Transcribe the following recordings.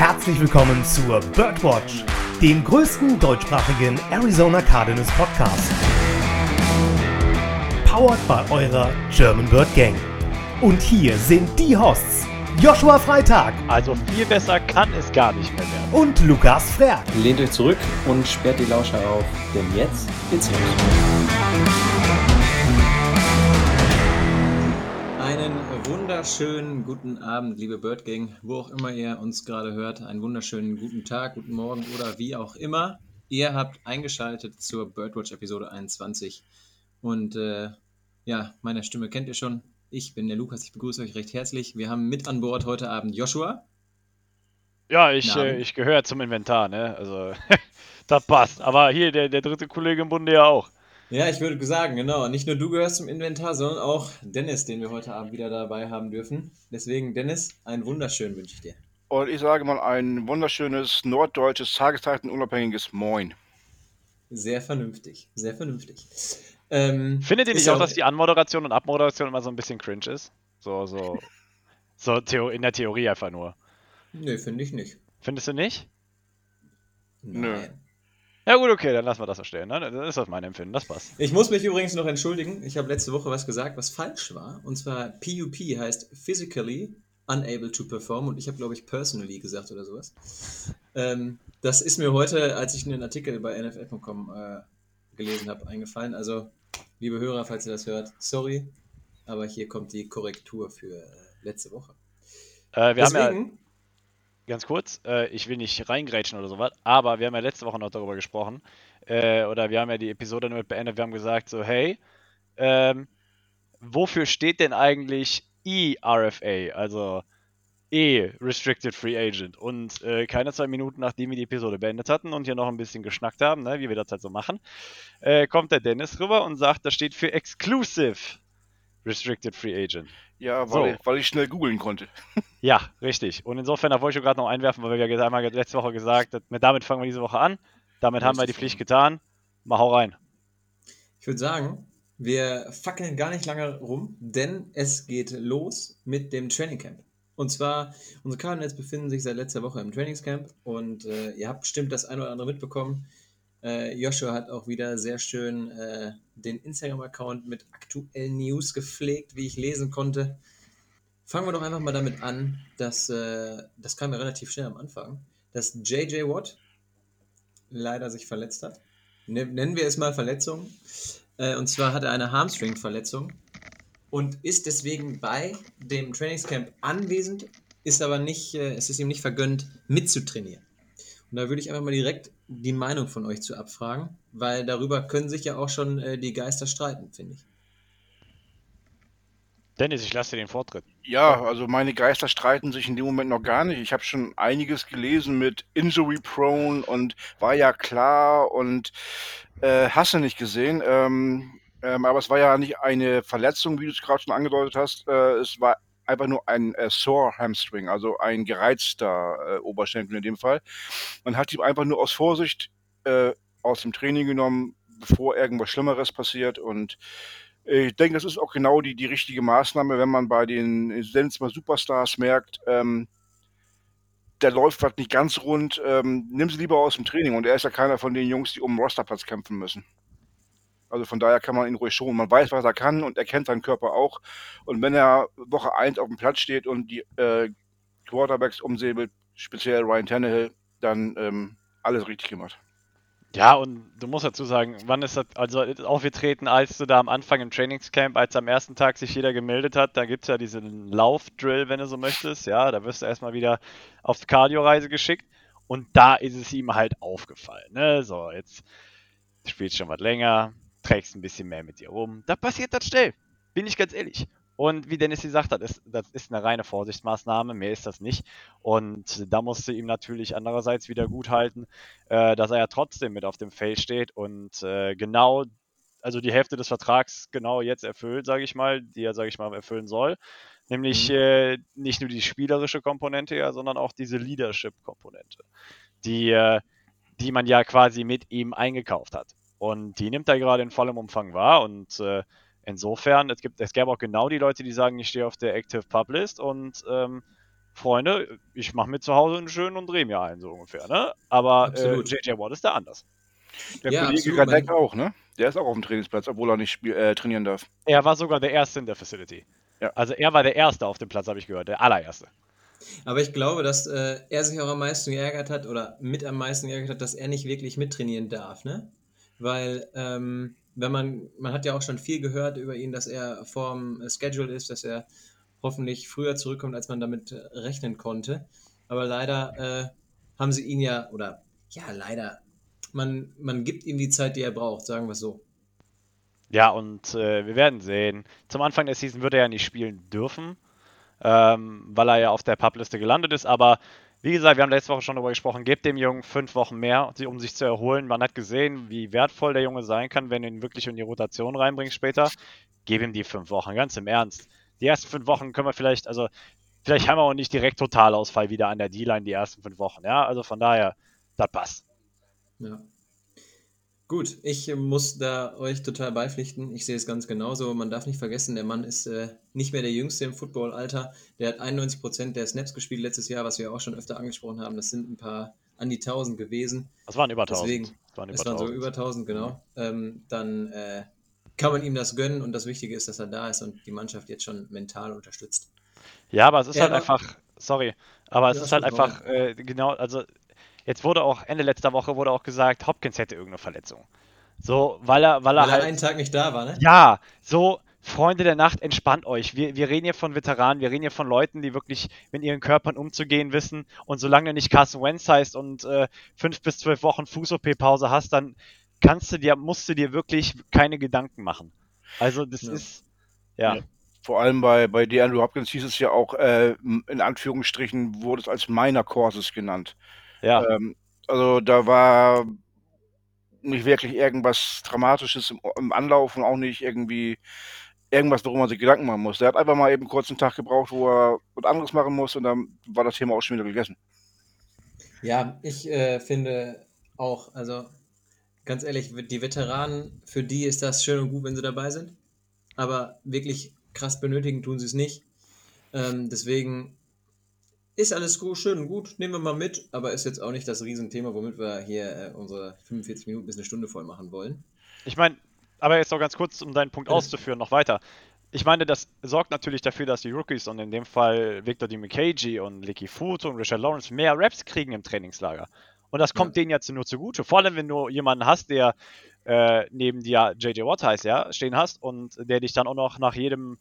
Herzlich willkommen zur Birdwatch, dem größten deutschsprachigen Arizona Cardinals Podcast. Powered by eurer German Bird Gang. Und hier sind die Hosts Joshua Freitag Also viel besser kann es gar nicht mehr werden. und Lukas Frerk. Lehnt euch zurück und sperrt die Lauscher auf, denn jetzt geht's los. Wunderschönen guten Abend, liebe Bird Gang, wo auch immer ihr uns gerade hört. Einen wunderschönen guten Tag, guten Morgen oder wie auch immer. Ihr habt eingeschaltet zur Birdwatch Episode 21. Und äh, ja, meine Stimme kennt ihr schon. Ich bin der Lukas, ich begrüße euch recht herzlich. Wir haben mit an Bord heute Abend Joshua. Ja, ich, äh, ich gehöre zum Inventar, ne? Also, das passt. Aber hier, der, der dritte Kollege im Bunde ja auch. Ja, ich würde sagen, genau. Nicht nur du gehörst zum Inventar, sondern auch Dennis, den wir heute Abend wieder dabei haben dürfen. Deswegen, Dennis, einen wunderschönen wünsche ich dir. Und ich sage mal ein wunderschönes norddeutsches, tageszeitenunabhängiges Moin. Sehr vernünftig, sehr vernünftig. Ähm, Findet ihr nicht auch, dass die Anmoderation und Abmoderation immer so ein bisschen cringe ist? So, so. So Theo in der Theorie einfach nur. Nö, finde ich nicht. Findest du nicht? Nö. Ja, gut, okay, dann lassen wir das so stehen. Ne? Das ist das mein Empfinden, das passt. Ich muss mich übrigens noch entschuldigen. Ich habe letzte Woche was gesagt, was falsch war. Und zwar PUP heißt Physically Unable to Perform. Und ich habe, glaube ich, Personally gesagt oder sowas. Ähm, das ist mir heute, als ich einen Artikel bei NFL.com äh, gelesen habe, eingefallen. Also, liebe Hörer, falls ihr das hört, sorry. Aber hier kommt die Korrektur für äh, letzte Woche. Äh, wir haben ja, Deswegen, ganz kurz, äh, ich will nicht reingrätschen oder sowas, aber wir haben ja letzte Woche noch darüber gesprochen. Äh, oder wir haben ja die Episode damit beendet, wir haben gesagt, so, hey, ähm, wofür steht denn eigentlich ERFA, also E Restricted Free Agent? Und äh, keine zwei Minuten nachdem wir die Episode beendet hatten und hier noch ein bisschen geschnackt haben, ne, wie wir das halt so machen, äh, kommt der Dennis rüber und sagt, das steht für Exclusive Restricted Free Agent. Ja, So. weil, ich, weil ich schnell googeln konnte. Ja, richtig. Und insofern, da wollte ich gerade noch einwerfen, weil wir ja einmal letzte Woche gesagt haben, damit fangen wir diese Woche an. Damit haben wir die. Pflicht getan. Mal hau rein. Ich würde sagen, wir fackeln gar nicht lange rum, denn es geht los mit dem Trainingcamp. Und zwar, unsere Cardinals befinden sich seit letzter Woche im Trainingscamp und äh, ihr habt bestimmt das eine oder andere mitbekommen. Äh, Joshua hat auch wieder sehr schön äh, den Instagram-Account mit aktuellen News gepflegt, wie ich lesen konnte. Fangen wir doch einfach mal damit an, dass, äh, das kam ja relativ schnell am Anfang, dass JJ Watt leider sich verletzt hat. Ne- Nennen wir es mal Verletzung. Äh, und zwar hat er eine Hamstring-Verletzung und ist deswegen bei dem Trainingscamp anwesend, ist aber nicht, äh, es ist ihm nicht vergönnt, mitzutrainieren. Und da würde ich einfach mal direkt die Meinung von euch zu abfragen, weil darüber können sich ja auch schon äh, die Geister streiten, finde ich. Dennis, ich lasse dir den Vortritt. Ja, also meine Geister streiten sich in dem Moment noch gar nicht. Ich habe schon einiges gelesen mit Injury Prone und war ja klar und äh, hast du nicht gesehen. Ähm, ähm, aber es war ja nicht eine Verletzung, wie du es gerade schon angedeutet hast. Äh, es war einfach nur ein äh, Sore Hamstring, also ein gereizter äh, Oberschenkel in dem Fall. Man hat ihn einfach nur aus Vorsicht äh, aus dem Training genommen, bevor irgendwas Schlimmeres passiert und ich denke, das ist auch genau die, die richtige Maßnahme, wenn man bei den es mal Superstars merkt, ähm, der läuft was nicht ganz rund, ähm, nimm sie lieber aus dem Training. Und er ist ja keiner von den Jungs, die um den Rosterplatz kämpfen müssen. Also von daher kann man ihn ruhig schon. Man weiß, was er kann und er kennt seinen Körper auch. Und wenn er Woche 1 auf dem Platz steht und die äh, Quarterbacks umsäbelt, speziell Ryan Tannehill, dann ähm, alles richtig gemacht. Ja, und du musst dazu sagen, wann ist das also aufgetreten, als du da am Anfang im Trainingscamp, als am ersten Tag sich jeder gemeldet hat, da gibt es ja diesen Laufdrill, wenn du so möchtest, ja, da wirst du erstmal wieder auf die Cardio-Reise geschickt und da ist es ihm halt aufgefallen, ne, so, jetzt spielst schon was länger, trägst ein bisschen mehr mit dir rum, da passiert das schnell, bin ich ganz ehrlich. Und wie Dennis gesagt hat, ist, das ist eine reine Vorsichtsmaßnahme, mehr ist das nicht. Und da musste ihm natürlich andererseits wieder gut halten, äh, dass er ja trotzdem mit auf dem Feld steht und äh, genau, also die Hälfte des Vertrags genau jetzt erfüllt, sage ich mal, die er, sage ich mal, erfüllen soll. Nämlich Mhm. äh, nicht nur die spielerische Komponente, ja, sondern auch diese Leadership-Komponente, die, äh, die man ja quasi mit ihm eingekauft hat. Und die nimmt er gerade in vollem Umfang wahr und äh, insofern, es gibt, es gäbe auch genau die Leute, die sagen, ich stehe auf der Active Pub List und ähm, Freunde, ich mache mir zu Hause einen schönen und drehe mir einen, so ungefähr. Ne? Aber äh. JJ Watt ist da anders. Der Ja, Kollege Gadek auch, ne? Der ist auch auf dem Trainingsplatz, obwohl er nicht spiel äh, trainieren darf. Er war sogar der Erste in der Facility. Ja. Also er war der Erste auf dem Platz, habe ich gehört, der allererste. Aber ich glaube, dass äh, er sich auch am meisten geärgert hat oder mit am meisten geärgert hat, dass er nicht wirklich mittrainieren darf, ne? Weil, ähm, wenn man, man hat ja auch schon viel gehört über ihn, dass er vorm Schedule ist, dass er hoffentlich früher zurückkommt, als man damit äh, rechnen konnte. Aber leider äh, haben sie ihn ja, oder ja, leider, man, man gibt ihm die Zeit, die er braucht, sagen wir es so. Ja, und äh, wir werden sehen. Zum Anfang der Season wird er ja nicht spielen dürfen, ähm, weil er ja auf der Publiste gelandet ist. Aber wie gesagt, wir haben letzte Woche schon darüber gesprochen, gebt dem Jungen fünf Wochen mehr, um sich zu erholen. Man hat gesehen, wie wertvoll der Junge sein kann, wenn du ihn wirklich in die Rotation reinbringst später. Gib ihm die fünf Wochen, ganz im Ernst. Die ersten fünf Wochen können wir vielleicht, also vielleicht haben wir auch nicht direkt Totalausfall wieder an der D-Line die ersten fünf Wochen. Ja, also von daher, das passt. Ja. Gut, ich muss da euch total beipflichten. Ich sehe es ganz genauso. Man darf nicht vergessen, der Mann ist äh, nicht mehr der Jüngste im Footballalter. Der hat 91% der Snaps gespielt letztes Jahr, was wir auch schon öfter angesprochen haben. Das sind ein paar an die 1000 gewesen. Das waren über 1000. Deswegen, das waren Es über waren so 1000. über 1000, genau. Ähm, dann äh, kann man ihm das gönnen und das Wichtige ist, dass er da ist und die Mannschaft jetzt schon mental unterstützt. Ja, aber es ist Ja, halt einfach, sorry, aber es ist halt einfach, äh, genau, also jetzt wurde auch, Ende letzter Woche wurde auch gesagt, Hopkins hätte irgendeine Verletzung. So, weil er, weil er Weil er halt, einen Tag nicht da war, ne? ja, so, Freunde der Nacht, entspannt euch. Wir, wir reden hier von Veteranen, wir reden hier von Leuten, die wirklich mit ihren Körpern umzugehen wissen. Und solange du nicht Carson Wentz heißt und äh, fünf bis zwölf Wochen Fuß-OP-Pause hast, dann kannst du dir, musst du dir wirklich keine Gedanken machen. Also das Ja. ist, ja. Ja. Vor allem bei, bei DeAndre Hopkins hieß es ja auch, äh, in Anführungsstrichen wurde es als Minor Courses genannt. Ja. Ähm, also da war nicht wirklich irgendwas Dramatisches im, im Anlauf und auch nicht irgendwie irgendwas, worum man sich Gedanken machen muss. Der hat einfach mal eben kurz einen Tag gebraucht, wo er was anderes machen muss und dann war das Thema auch schon wieder gegessen. Ja, ich äh, finde auch, also ganz ehrlich, die Veteranen, für die ist das schön und gut, wenn sie dabei sind. Aber wirklich krass benötigen tun sie es nicht. Ähm, deswegen ist alles gut, schön und gut, nehmen wir mal mit, aber ist jetzt auch nicht das Riesenthema, womit wir hier äh, unsere 45 Minuten bis eine Stunde voll machen wollen. Ich meine, aber jetzt noch ganz kurz, um deinen Punkt Bitte. auszuführen, noch weiter. Ich meine, das sorgt natürlich dafür, dass die Rookies und in dem Fall Victor DiMickey und Licky Futo und Richard Lawrence mehr Raps kriegen im Trainingslager. Und das kommt denen jetzt nur zugute. Vor allem, wenn du jemanden hast, der äh, neben dir JJ Watt heißt, ja, stehen hast und der dich dann auch noch nach jedem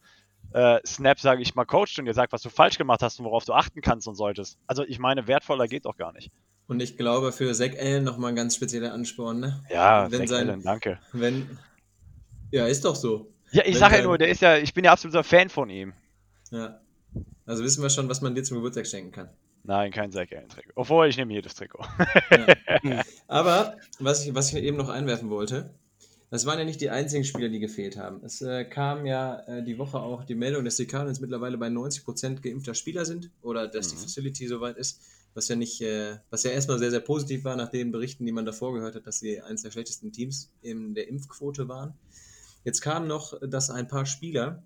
äh, Snap, sage ich mal, coacht und dir sagt, was du falsch gemacht hast und worauf du achten kannst und solltest. Also ich meine, wertvoller geht doch gar nicht. Und ich glaube, für Zach Allen nochmal ein ganz spezieller Ansporn, ne? Ja, Wenn Zach sein- Allen, danke. Wenn. Ja, ist doch so. Ja, ich sage ja sein- nur, der ist ja, ich bin ja absoluter Fan von ihm. Ja. Also wissen wir schon, was man dir zum Geburtstag schenken kann. Nein, kein Zach Allen Trikot. Obwohl, ich nehme jedes Trikot. Aber was ich, was ich eben noch einwerfen wollte, das waren ja nicht die einzigen Spieler, die gefehlt haben. Es äh, kam ja äh, die Woche auch die Meldung, dass die Cardinals mittlerweile bei 90% geimpfter Spieler sind oder dass die Mhm. Facility soweit ist, was ja nicht, äh, was ja erstmal sehr, sehr positiv war nach den Berichten, die man davor gehört hat, dass sie eines der schlechtesten Teams in der Impfquote waren. Jetzt kam noch, dass ein paar Spieler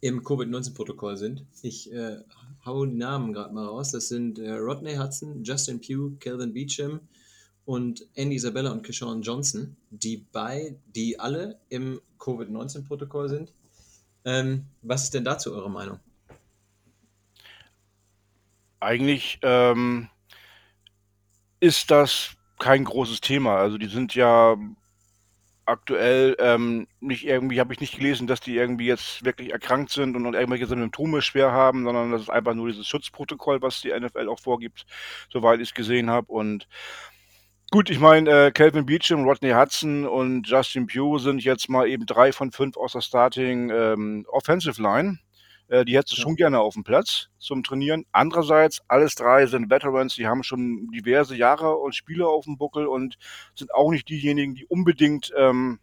im Covid-19-Protokoll sind. Ich äh, hau die Namen gerade mal raus. Das sind äh, Rodney Hudson, Justin Pugh, Calvin Beecham und Andy Isabella und Keshawn Johnson, die bei, die alle im Covid-19-Protokoll sind. Ähm, was ist denn dazu eure Meinung? Eigentlich ähm, ist das kein großes Thema. Also die sind ja aktuell ähm, nicht irgendwie, habe ich nicht gelesen, dass die irgendwie jetzt wirklich erkrankt sind und, und irgendwelche Symptome schwer haben, sondern das ist einfach nur dieses Schutzprotokoll, was die NFL auch vorgibt, soweit ich es gesehen habe. Und gut, ich meine, äh, Calvin Beecham, Rodney Hudson und Justin Pugh sind jetzt mal eben drei von fünf aus der Starting ähm, Offensive Line. Äh, die hättest du Ja. schon gerne auf dem Platz zum Trainieren. Andererseits, alles drei sind Veterans, die haben schon diverse Jahre und Spiele auf dem Buckel und sind auch nicht diejenigen, die unbedingt ähm,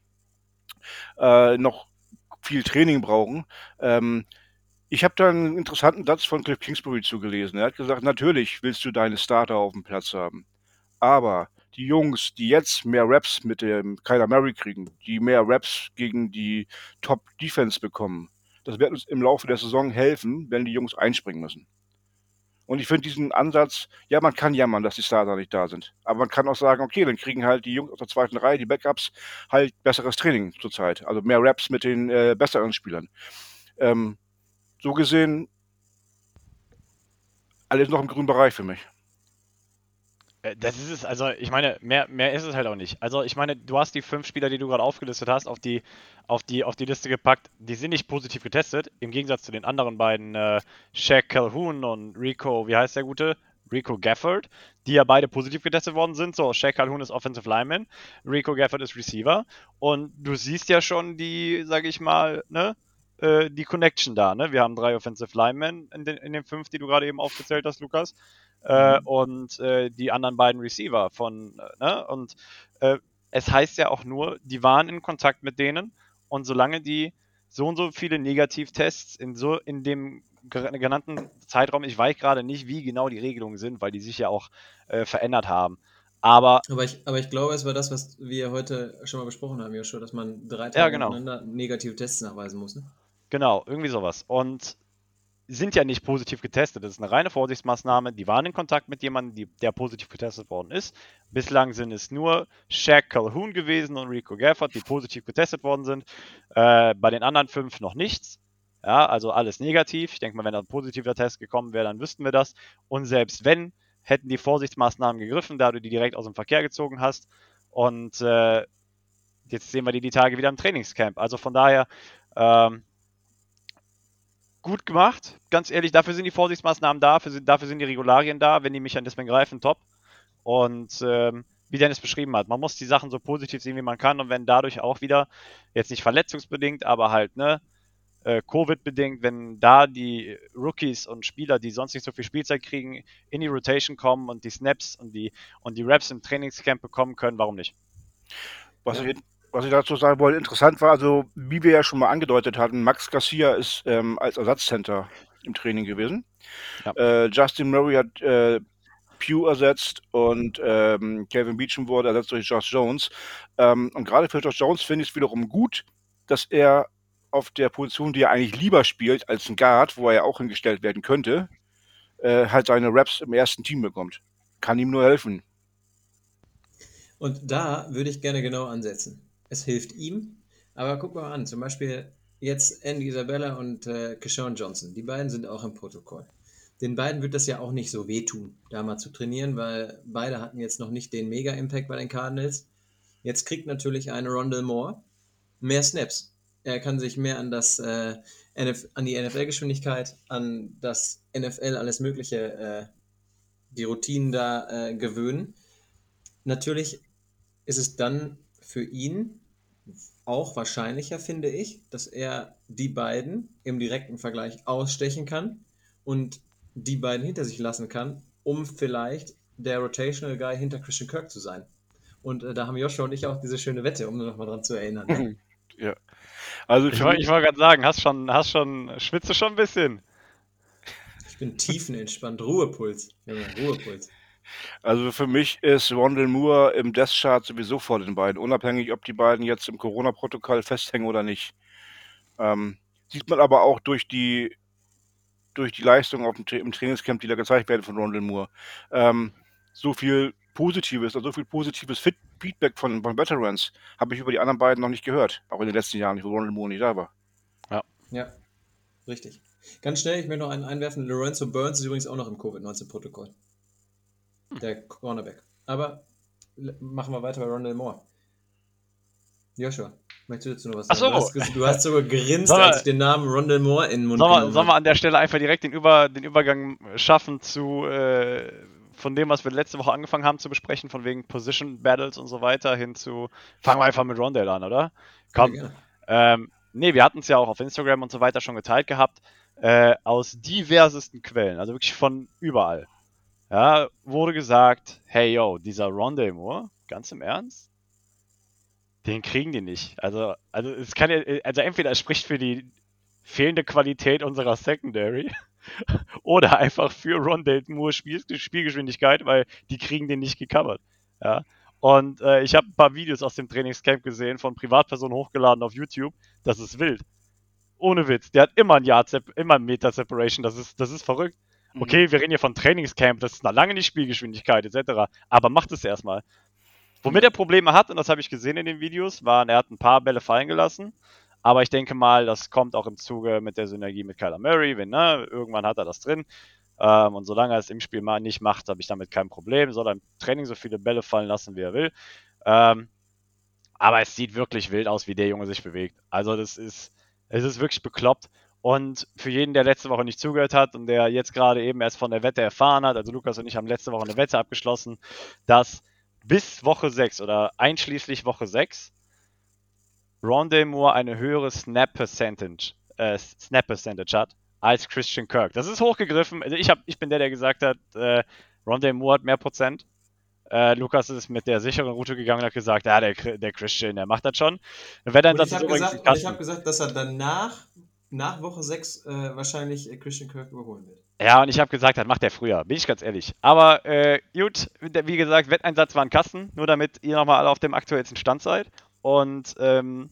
äh, noch viel Training brauchen. Ähm, ich habe da einen interessanten Satz von Cliff Kingsbury zugelesen. Er hat gesagt, natürlich willst du deine Starter auf dem Platz haben. Aber die Jungs, die jetzt mehr Raps mit dem Kyler Murray kriegen, die mehr Raps gegen die Top-Defense bekommen, das wird uns im Laufe der Saison helfen, wenn die Jungs einspringen müssen. Und ich finde diesen Ansatz, ja, man kann jammern, dass die Starter nicht da sind. Aber man kann auch sagen, okay, dann kriegen halt die Jungs aus der zweiten Reihe, die Backups, halt besseres Training zurzeit. Also mehr Raps mit den äh, besseren Spielern. Ähm, so gesehen, alles noch im grünen Bereich für mich. Äh, Das ist es, also ich meine, mehr, mehr ist es halt auch nicht. Also ich meine, du hast die fünf Spieler, die du gerade aufgelistet hast, auf die, auf die, auf die Liste gepackt, die sind nicht positiv getestet, im Gegensatz zu den anderen beiden, äh, Shaq Calhoun und Rico, wie heißt der gute? Rico Gafford, die ja beide positiv getestet worden sind. So, Shaq Calhoun ist Offensive Lineman, Rico Gafford ist Receiver. Und du siehst ja schon die, sag ich mal, ne, äh, die Connection da, ne? Wir haben drei Offensive Linemen in den, in den fünf, die du gerade eben aufgezählt hast, Lukas. Äh, und äh, die anderen beiden Receiver von, äh, ne? Und äh, es heißt ja auch nur, die waren in Kontakt mit denen und solange die so und so viele Negativtests in so in dem genannten Zeitraum, ich weiß gerade nicht, wie genau die Regelungen sind, weil die sich ja auch äh, verändert haben. Aber Aber ich, aber ich glaube, es war das, was wir heute schon mal besprochen haben, Joshua, dass man drei Ja, Tage genau. nacheinander negative Tests nachweisen muss. Ne? Genau, irgendwie sowas. Und sind ja nicht positiv getestet. Das ist eine reine Vorsichtsmaßnahme. Die waren in Kontakt mit jemandem, die, der positiv getestet worden ist. Bislang sind es nur Shaq Calhoun gewesen und Rico Gafford, die positiv getestet worden sind. Äh, bei den anderen fünf noch nichts. Ja, also alles negativ. Ich denke mal, wenn da ein positiver Test gekommen wäre, dann wüssten wir das. Und selbst wenn, hätten die Vorsichtsmaßnahmen gegriffen, da du die direkt aus dem Verkehr gezogen hast. Und äh, jetzt sehen wir die die Tage wieder im Trainingscamp. Also von daher, ähm, gut gemacht. Ganz ehrlich, dafür sind die Vorsichtsmaßnahmen da, dafür sind, dafür sind die Regularien da, wenn die Mechanismen greifen, top. Und ähm, wie Dennis beschrieben hat, man muss die Sachen so positiv sehen, wie man kann. Und wenn dadurch auch wieder, jetzt nicht verletzungsbedingt, aber halt, ne, äh, Covid-bedingt, wenn da die Rookies und Spieler, die sonst nicht so viel Spielzeit kriegen, in die Rotation kommen und die Snaps und die, und die Raps im Trainingscamp bekommen können, warum nicht? Was, Ja. ich, was ich dazu sagen wollte, interessant war, also wie wir ja schon mal angedeutet hatten, Max Garcia ist ähm, als Ersatzcenter im Training gewesen. Ja. Äh, Justin Murray hat äh, Pugh ersetzt und ähm, Kevin Beecham wurde ersetzt durch Josh Jones. Ähm, und gerade für Josh Jones finde ich es wiederum gut, dass er auf der Position, die er eigentlich lieber spielt als ein Guard, wo er ja auch hingestellt werden könnte, äh, halt seine Raps im ersten Team bekommt. Kann ihm nur helfen. Und da würde ich gerne genau ansetzen. Es hilft ihm, aber guck mal an, zum Beispiel jetzt Andy Isabella und äh, Keshawn Johnson. Die beiden sind auch im Protokoll. Den beiden wird das ja auch nicht so wehtun, da mal zu trainieren, weil beide hatten jetzt noch nicht den Mega-Impact bei den Cardinals. Jetzt kriegt natürlich eine Rondell Moore mehr Snaps. Er kann sich mehr an das äh, NF an die NFL-Geschwindigkeit, an das NFL alles Mögliche, äh, die Routinen da äh, gewöhnen. Natürlich ist es dann für ihn auch wahrscheinlicher, finde ich, dass er die beiden im direkten Vergleich ausstechen kann und die beiden hinter sich lassen kann, um vielleicht der Rotational Guy hinter Christian Kirk zu sein. Und äh, da haben Joshua und ich auch diese schöne Wette, um nur noch mal dran zu erinnern. ne? ja. Also Ich wollte ich wollt gerade sagen, hast schon, hast schon, schwitze schon ein bisschen. Ich bin tiefenentspannt, Ruhepuls. Junge, Ruhepuls. Also für mich ist Rondell Moore im Death Chart sowieso vor den beiden, unabhängig, ob die beiden jetzt im Corona-Protokoll festhängen oder nicht. Ähm, sieht man aber auch durch die, durch die Leistung auf dem, im Trainingscamp, die da gezeigt werden von Rondell Moore. Ähm, so viel Positives, also so viel positives Fit Feedback von, von Veterans habe ich über die anderen beiden noch nicht gehört. Auch in den letzten Jahren, wo Rondell Moore nicht da war. Ja, richtig. Ganz schnell, ich möchte noch einen einwerfen. Lorenzo Burns ist übrigens auch noch im Covid-19-Protokoll. Der Cornerback. Aber machen wir weiter bei Rondell Moore. Joshua, möchtest du dazu noch was Ach sagen? so. Du, hast, sogar wir- als ich den Namen Rondell Moore in den Mund Sollen wir, sollen wir an der Stelle einfach direkt den, Über, den Übergang schaffen zu äh, von dem, was wir letzte Woche angefangen haben zu besprechen, von wegen Position Battles und so weiter, hin zu. Fangen wir einfach mit Rondell an, oder? Komm. Ja. Ähm, nee, wir hatten es ja auch auf Instagram und so weiter schon geteilt gehabt. Äh, aus diversesten Quellen, also wirklich von überall. Ja, wurde gesagt, hey yo, dieser Rondell Moore, ganz im Ernst? Den kriegen die nicht. Also, also es kann ja, also entweder es spricht für die fehlende Qualität unserer Secondary oder einfach für Rondell Moore Spiel, Spielgeschwindigkeit, weil die kriegen den nicht gecovert. Ja. Und äh, ich habe ein paar Videos aus dem Trainingscamp gesehen, von Privatpersonen hochgeladen auf YouTube. Das ist wild. Ohne Witz. Der hat immer ein Yard, immer ein Meter Separation. Das ist, das ist verrückt. Mhm. Okay, wir reden hier von Trainingscamp, das ist noch lange nicht Spielgeschwindigkeit etc. Aber macht es erstmal. Womit er Probleme hat, und das habe ich gesehen in den Videos, waren, er hat ein paar Bälle fallen gelassen. Aber ich denke mal, das kommt auch im Zuge mit der Synergie mit Kyler Murray. Wenn, ne, irgendwann hat er das drin. Ähm, und solange er es im Spiel mal nicht macht, habe ich damit kein Problem. Soll er im Training so viele Bälle fallen lassen, wie er will. Ähm, aber es sieht wirklich wild aus, wie der Junge sich bewegt. Also das ist, es ist wirklich bekloppt. Und für jeden, der letzte Woche nicht zugehört hat und der jetzt gerade eben erst von der Wette erfahren hat, also Lukas und ich haben letzte Woche eine Wette abgeschlossen, dass bis Woche 6 oder einschließlich Woche 6 Rondé Moore eine höhere Snap Percentage, äh, Snap Percentage hat als Christian Kirk. Das ist hochgegriffen. Also ich, hab, ich bin der, der gesagt hat, äh, Rondé Moore hat mehr Prozent. Äh, Lukas ist mit der sicheren Route gegangen und hat gesagt, ja, der, der Christian, der macht das schon. Und ich habe gesagt, hab gesagt, dass er danach, nach Woche 6, äh, wahrscheinlich äh, Christian Kirk überholen wird. Ja, und ich habe gesagt, das macht er früher, bin ich ganz ehrlich. Aber äh, gut, wie gesagt, Wetteinsatz war ein Kasten, nur damit ihr nochmal alle auf dem aktuellsten Stand seid. Und ähm,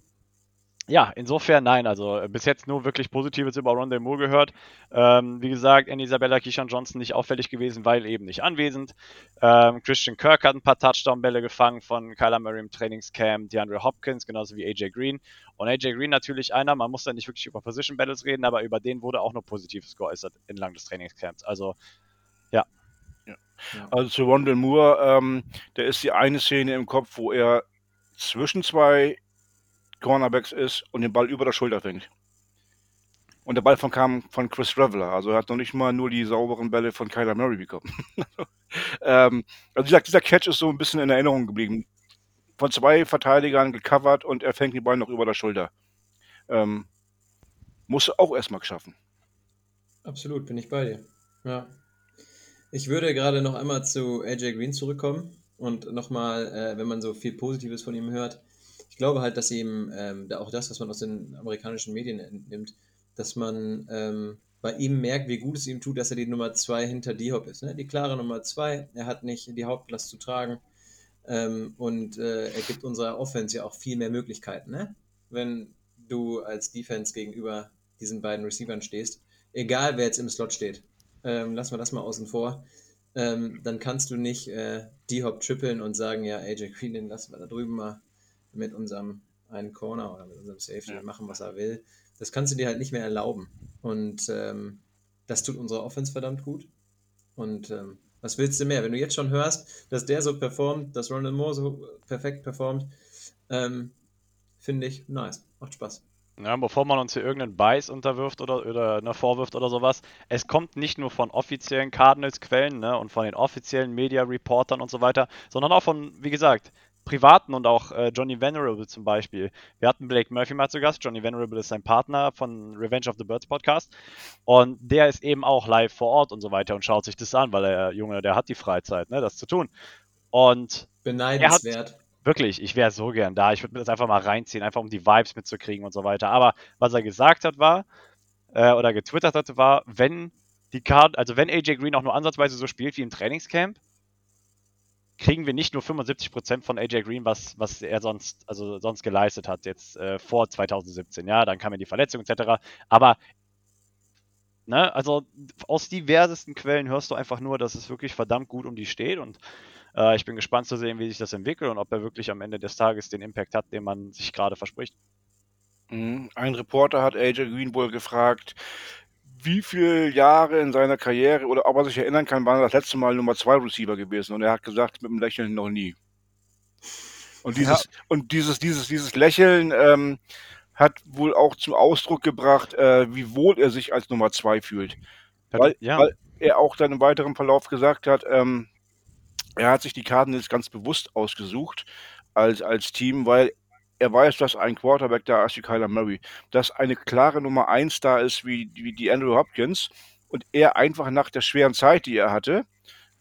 ja, insofern nein, also äh, bis jetzt nur wirklich Positives über Rondé Moore gehört. Ähm, wie gesagt, Annie Isabella Kishan Johnson nicht auffällig gewesen, weil eben nicht anwesend. Ähm, Christian Kirk hat ein paar Touchdown-Bälle gefangen von Kyler Murray im Trainingscamp, DeAndre Hopkins, genauso wie AJ Green. Und AJ Green natürlich einer, man muss da nicht wirklich über Position Battles reden, aber über den wurde auch nur Positives geäußert entlang des Trainingscamps. Also, ja. ja. Also zu Rondé Moore, ähm, da ist die eine Szene im Kopf, wo er zwischen zwei Cornerbacks ist und den Ball über der Schulter fängt. Und der Ball von kam von Chris Reveler. Also er hat noch nicht mal nur die sauberen Bälle von Kyler Murray bekommen. ähm, also dieser, dieser Catch ist so ein bisschen in Erinnerung geblieben. Von zwei Verteidigern gecovert und er fängt den Ball noch über der Schulter. Ähm, musst du auch erstmal schaffen. Absolut, bin ich bei dir. Ja. Ich würde gerade noch einmal zu AJ Green zurückkommen und nochmal, äh, wenn man so viel Positives von ihm hört, ich glaube halt, dass ihm ähm, auch das, was man aus den amerikanischen Medien entnimmt, dass man ähm, bei ihm merkt, wie gut es ihm tut, dass er die Nummer 2 hinter D-Hop ist. Ne? Die klare Nummer 2, er hat nicht die Hauptlast zu tragen ähm, und äh, er gibt unserer Offense ja auch viel mehr Möglichkeiten. Ne? Wenn du als Defense gegenüber diesen beiden Receivern stehst, egal wer jetzt im Slot steht, ähm, lassen wir das mal außen vor, ähm, dann kannst du nicht äh, D-Hop trippeln und sagen, ja, AJ Green, den lassen wir da drüben mal mit unserem einen Corner oder mit unserem Safety ja. machen, was er will. Das kannst du dir halt nicht mehr erlauben. Und ähm, das tut unserer Offense verdammt gut. Und ähm, was willst du mehr? Wenn du jetzt schon hörst, dass der so performt, dass Ronald Moore so perfekt performt, ähm, finde ich nice. Macht Spaß. Ja, bevor man uns hier irgendeinen Bias unterwirft oder, oder ne, vorwirft oder sowas, es kommt nicht nur von offiziellen Cardinals-Quellen ne, und von den offiziellen Media-Reportern und so weiter, sondern auch von, wie gesagt, privaten und auch äh, Johnny Venerable zum Beispiel. Wir hatten Blake Murphy mal zu Gast. Johnny Venerable ist sein Partner von Revenge of the Birds Podcast. Und der ist eben auch live vor Ort und so weiter und schaut sich das an, weil er, Junge, der hat die Freizeit, ne, das zu tun. Und beneidenswert. Hat, wirklich, ich wäre so gern da. Ich würde mir das einfach mal reinziehen, einfach um die Vibes mitzukriegen und so weiter. Aber was er gesagt hat, war, äh, oder getwittert hatte, war, wenn die Card, also wenn AJ Green auch nur ansatzweise so spielt wie im Trainingscamp, kriegen wir nicht nur 75% von AJ Green, was, was er sonst, also sonst geleistet hat, jetzt äh, vor 2017. Ja, dann kam ja die Verletzung etc. Aber ne, also aus diversesten Quellen hörst du einfach nur, dass es wirklich verdammt gut um die steht und äh, ich bin gespannt zu sehen, wie sich das entwickelt und ob er wirklich am Ende des Tages den Impact hat, den man sich gerade verspricht. Mhm. Ein Reporter hat AJ Green wohl gefragt, wie viele Jahre in seiner Karriere oder ob er sich erinnern kann, wann er das letzte Mal Nummer 2 Receiver gewesen und er hat gesagt, mit dem Lächeln noch nie. Und dieses, ja. und dieses, dieses, dieses Lächeln ähm, hat wohl auch zum Ausdruck gebracht, äh, wie wohl er sich als Nummer 2 fühlt. Weil, ja. weil, er auch dann im weiteren Verlauf gesagt hat, ähm, er hat sich die Karten jetzt ganz bewusst ausgesucht als, als Team, weil er weiß, dass ein Quarterback da ist wie Kyler Murray, dass eine klare Nummer 1 da ist wie, wie die Andrew Hopkins und er einfach nach der schweren Zeit, die er hatte,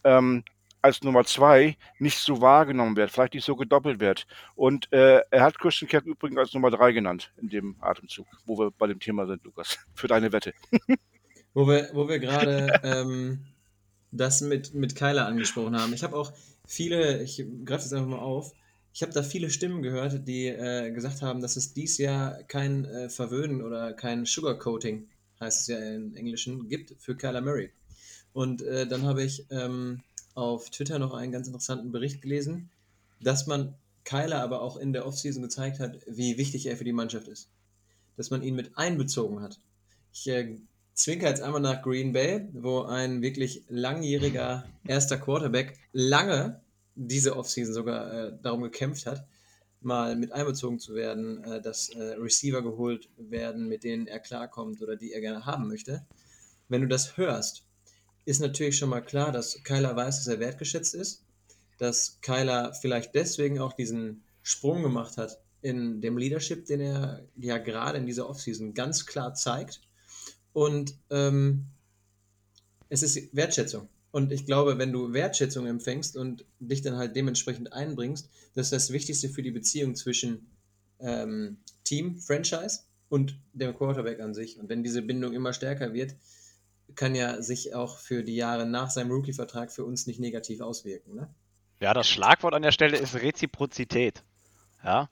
ähm, als Nummer 2 nicht so wahrgenommen wird, vielleicht nicht so gedoppelt wird. Und äh, er hat Christian Kirk übrigens als Nummer 3 genannt in dem Atemzug, wo wir bei dem Thema sind, Lukas, für deine Wette. wo wir, wo wir gerade ähm, das mit, mit Kyler angesprochen haben. Ich habe auch viele, ich greife das einfach mal auf, ich habe da viele Stimmen gehört, die äh, gesagt haben, dass es dies Jahr kein äh, Verwöhnen oder kein Sugarcoating, heißt es ja im Englischen, gibt für Kyler Murray. Und äh, dann habe ich ähm, auf Twitter noch einen ganz interessanten Bericht gelesen, dass man Kyler aber auch in der Offseason gezeigt hat, wie wichtig er für die Mannschaft ist. Dass man ihn mit einbezogen hat. Ich äh, zwinker jetzt einmal nach Green Bay, wo ein wirklich langjähriger erster Quarterback lange diese Offseason sogar äh, darum gekämpft hat, mal mit einbezogen zu werden, äh, dass äh, Receiver geholt werden, mit denen er klarkommt oder die er gerne haben möchte. Wenn du das hörst, ist natürlich schon mal klar, dass Kyler weiß, dass er wertgeschätzt ist, dass Kyler vielleicht deswegen auch diesen Sprung gemacht hat in dem Leadership, den er ja gerade in dieser Offseason ganz klar zeigt. Und ähm, es ist Wertschätzung. Und ich glaube, wenn du Wertschätzung empfängst und dich dann halt dementsprechend einbringst, das ist das Wichtigste für die Beziehung zwischen ähm, Team, Franchise und dem Quarterback an sich. Und wenn diese Bindung immer stärker wird, kann ja sich auch für die Jahre nach seinem Rookie-Vertrag für uns nicht negativ auswirken. Ne? Ja, das Schlagwort an der Stelle ist Reziprozität. Ja.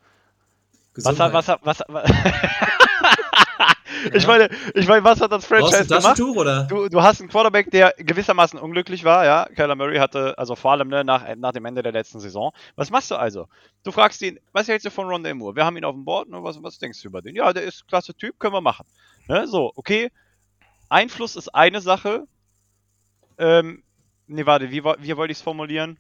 Was Gesundheit. hat, was hat, was hat, was ich meine, ich meine, was hat das du Franchise ein gemacht? Taschentuch oder? Du, du hast einen Quarterback, der gewissermaßen unglücklich war, ja. Kyler Murray hatte, also vor allem ne, nach, nach dem Ende der letzten Saison. Was machst du also? Du fragst ihn, was hältst du von Rondé Moore? Wir haben ihn auf dem Board, ne, was, was denkst du über den? Ja, der ist klasse Typ, können wir machen. Ne, so, okay. Einfluss ist eine Sache. Ähm, nee, warte, wie, wie wollte ich es formulieren?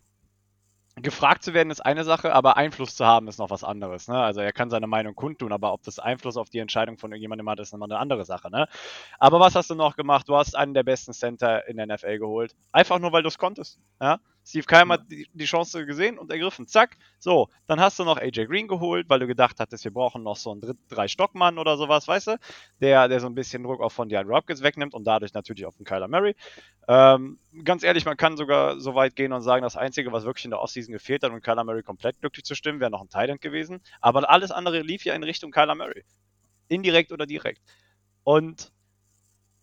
Gefragt zu werden ist eine Sache, aber Einfluss zu haben ist noch was anderes. Ne? Also er kann seine Meinung kundtun, aber ob das Einfluss auf die Entscheidung von irgendjemandem hat, ist nochmal eine andere Sache. Ne? Aber was hast du noch gemacht? Du hast einen der besten Center in der NFL geholt. Einfach nur, weil du es konntest. Ja? Steve Keim hat die, die Chance gesehen und ergriffen. Zack. So, dann hast du noch AJ Green geholt, weil du gedacht hattest, wir brauchen noch so einen Drei-Stockmann oder sowas, weißt du? Der, der so ein bisschen Druck auch von DeAndre Hopkins wegnimmt und dadurch natürlich auch von Kyler Murray. Ähm, ganz ehrlich, man kann sogar so weit gehen und sagen, das Einzige, was wirklich in der Offseason gefehlt hat, um Kyler Murray komplett glücklich zu stimmen, wäre noch ein Thailand gewesen. Aber alles andere lief ja in Richtung Kyler Murray. Indirekt oder direkt. Und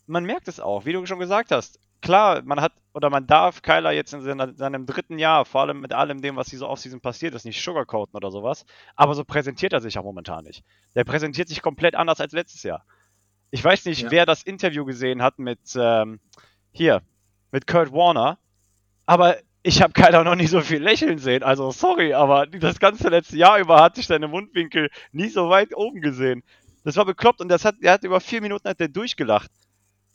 man merkt es auch, wie du schon gesagt hast. Klar, man hat oder man darf Kyler jetzt in seiner, seinem dritten Jahr, vor allem mit allem dem, was diese Offseason passiert ist, nicht sugarcoaten oder sowas. Aber so präsentiert er sich ja momentan nicht. Der präsentiert sich komplett anders als letztes Jahr. Ich weiß nicht, Ja. wer das Interview gesehen hat mit ähm, hier, mit Kurt Warner, aber ich habe Kyler noch nie so viel lächeln sehen. Also sorry, aber das ganze letzte Jahr über hatte ich seine Mundwinkel nie so weit oben gesehen. Das war bekloppt und das hat, er hat über vier Minuten hat der durchgelacht.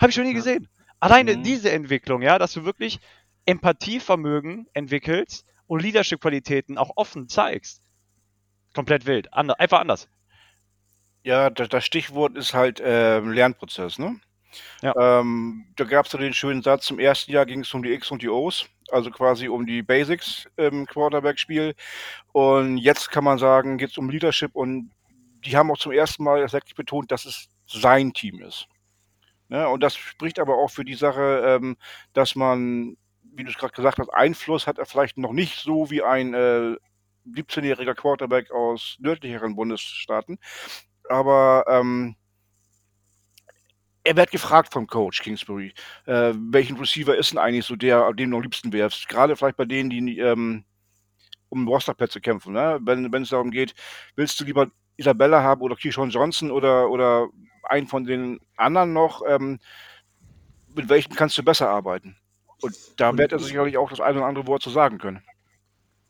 Habe ich schon nie Ja. gesehen. Alleine Mhm. diese Entwicklung, ja, dass du wirklich Empathievermögen entwickelst und Leadership-Qualitäten auch offen zeigst. Komplett wild. Ander, einfach anders. Ja, das, das Stichwort ist halt ähm, Lernprozess, ne? Ja. Ähm, da gab es ja den schönen Satz, im ersten Jahr ging es um die X und die O's, also quasi um die Basics im Quarterback-Spiel. Und jetzt kann man sagen, geht es um Leadership und die haben auch zum ersten Mal wirklich betont, dass es sein Team ist. Ne? Und das spricht aber auch für die Sache, ähm, dass man, wie du es gerade gesagt hast, Einfluss hat er vielleicht noch nicht so wie ein äh, 17-jähriger Quarterback aus nördlicheren Bundesstaaten. Aber ähm, er wird gefragt vom Coach Kingsbury, äh, welchen Receiver ist denn eigentlich so der, den du am liebsten wärst? Gerade vielleicht bei denen, die ähm, um Rosterplätze kämpfen. Ne? Wenn es darum geht, willst du lieber Isabella haben oder Keyshawn Johnson oder, oder einen von den anderen noch, ähm, mit welchem kannst du besser arbeiten? Und da Und wird er ich- sicherlich auch das eine oder andere Wort zu sagen können.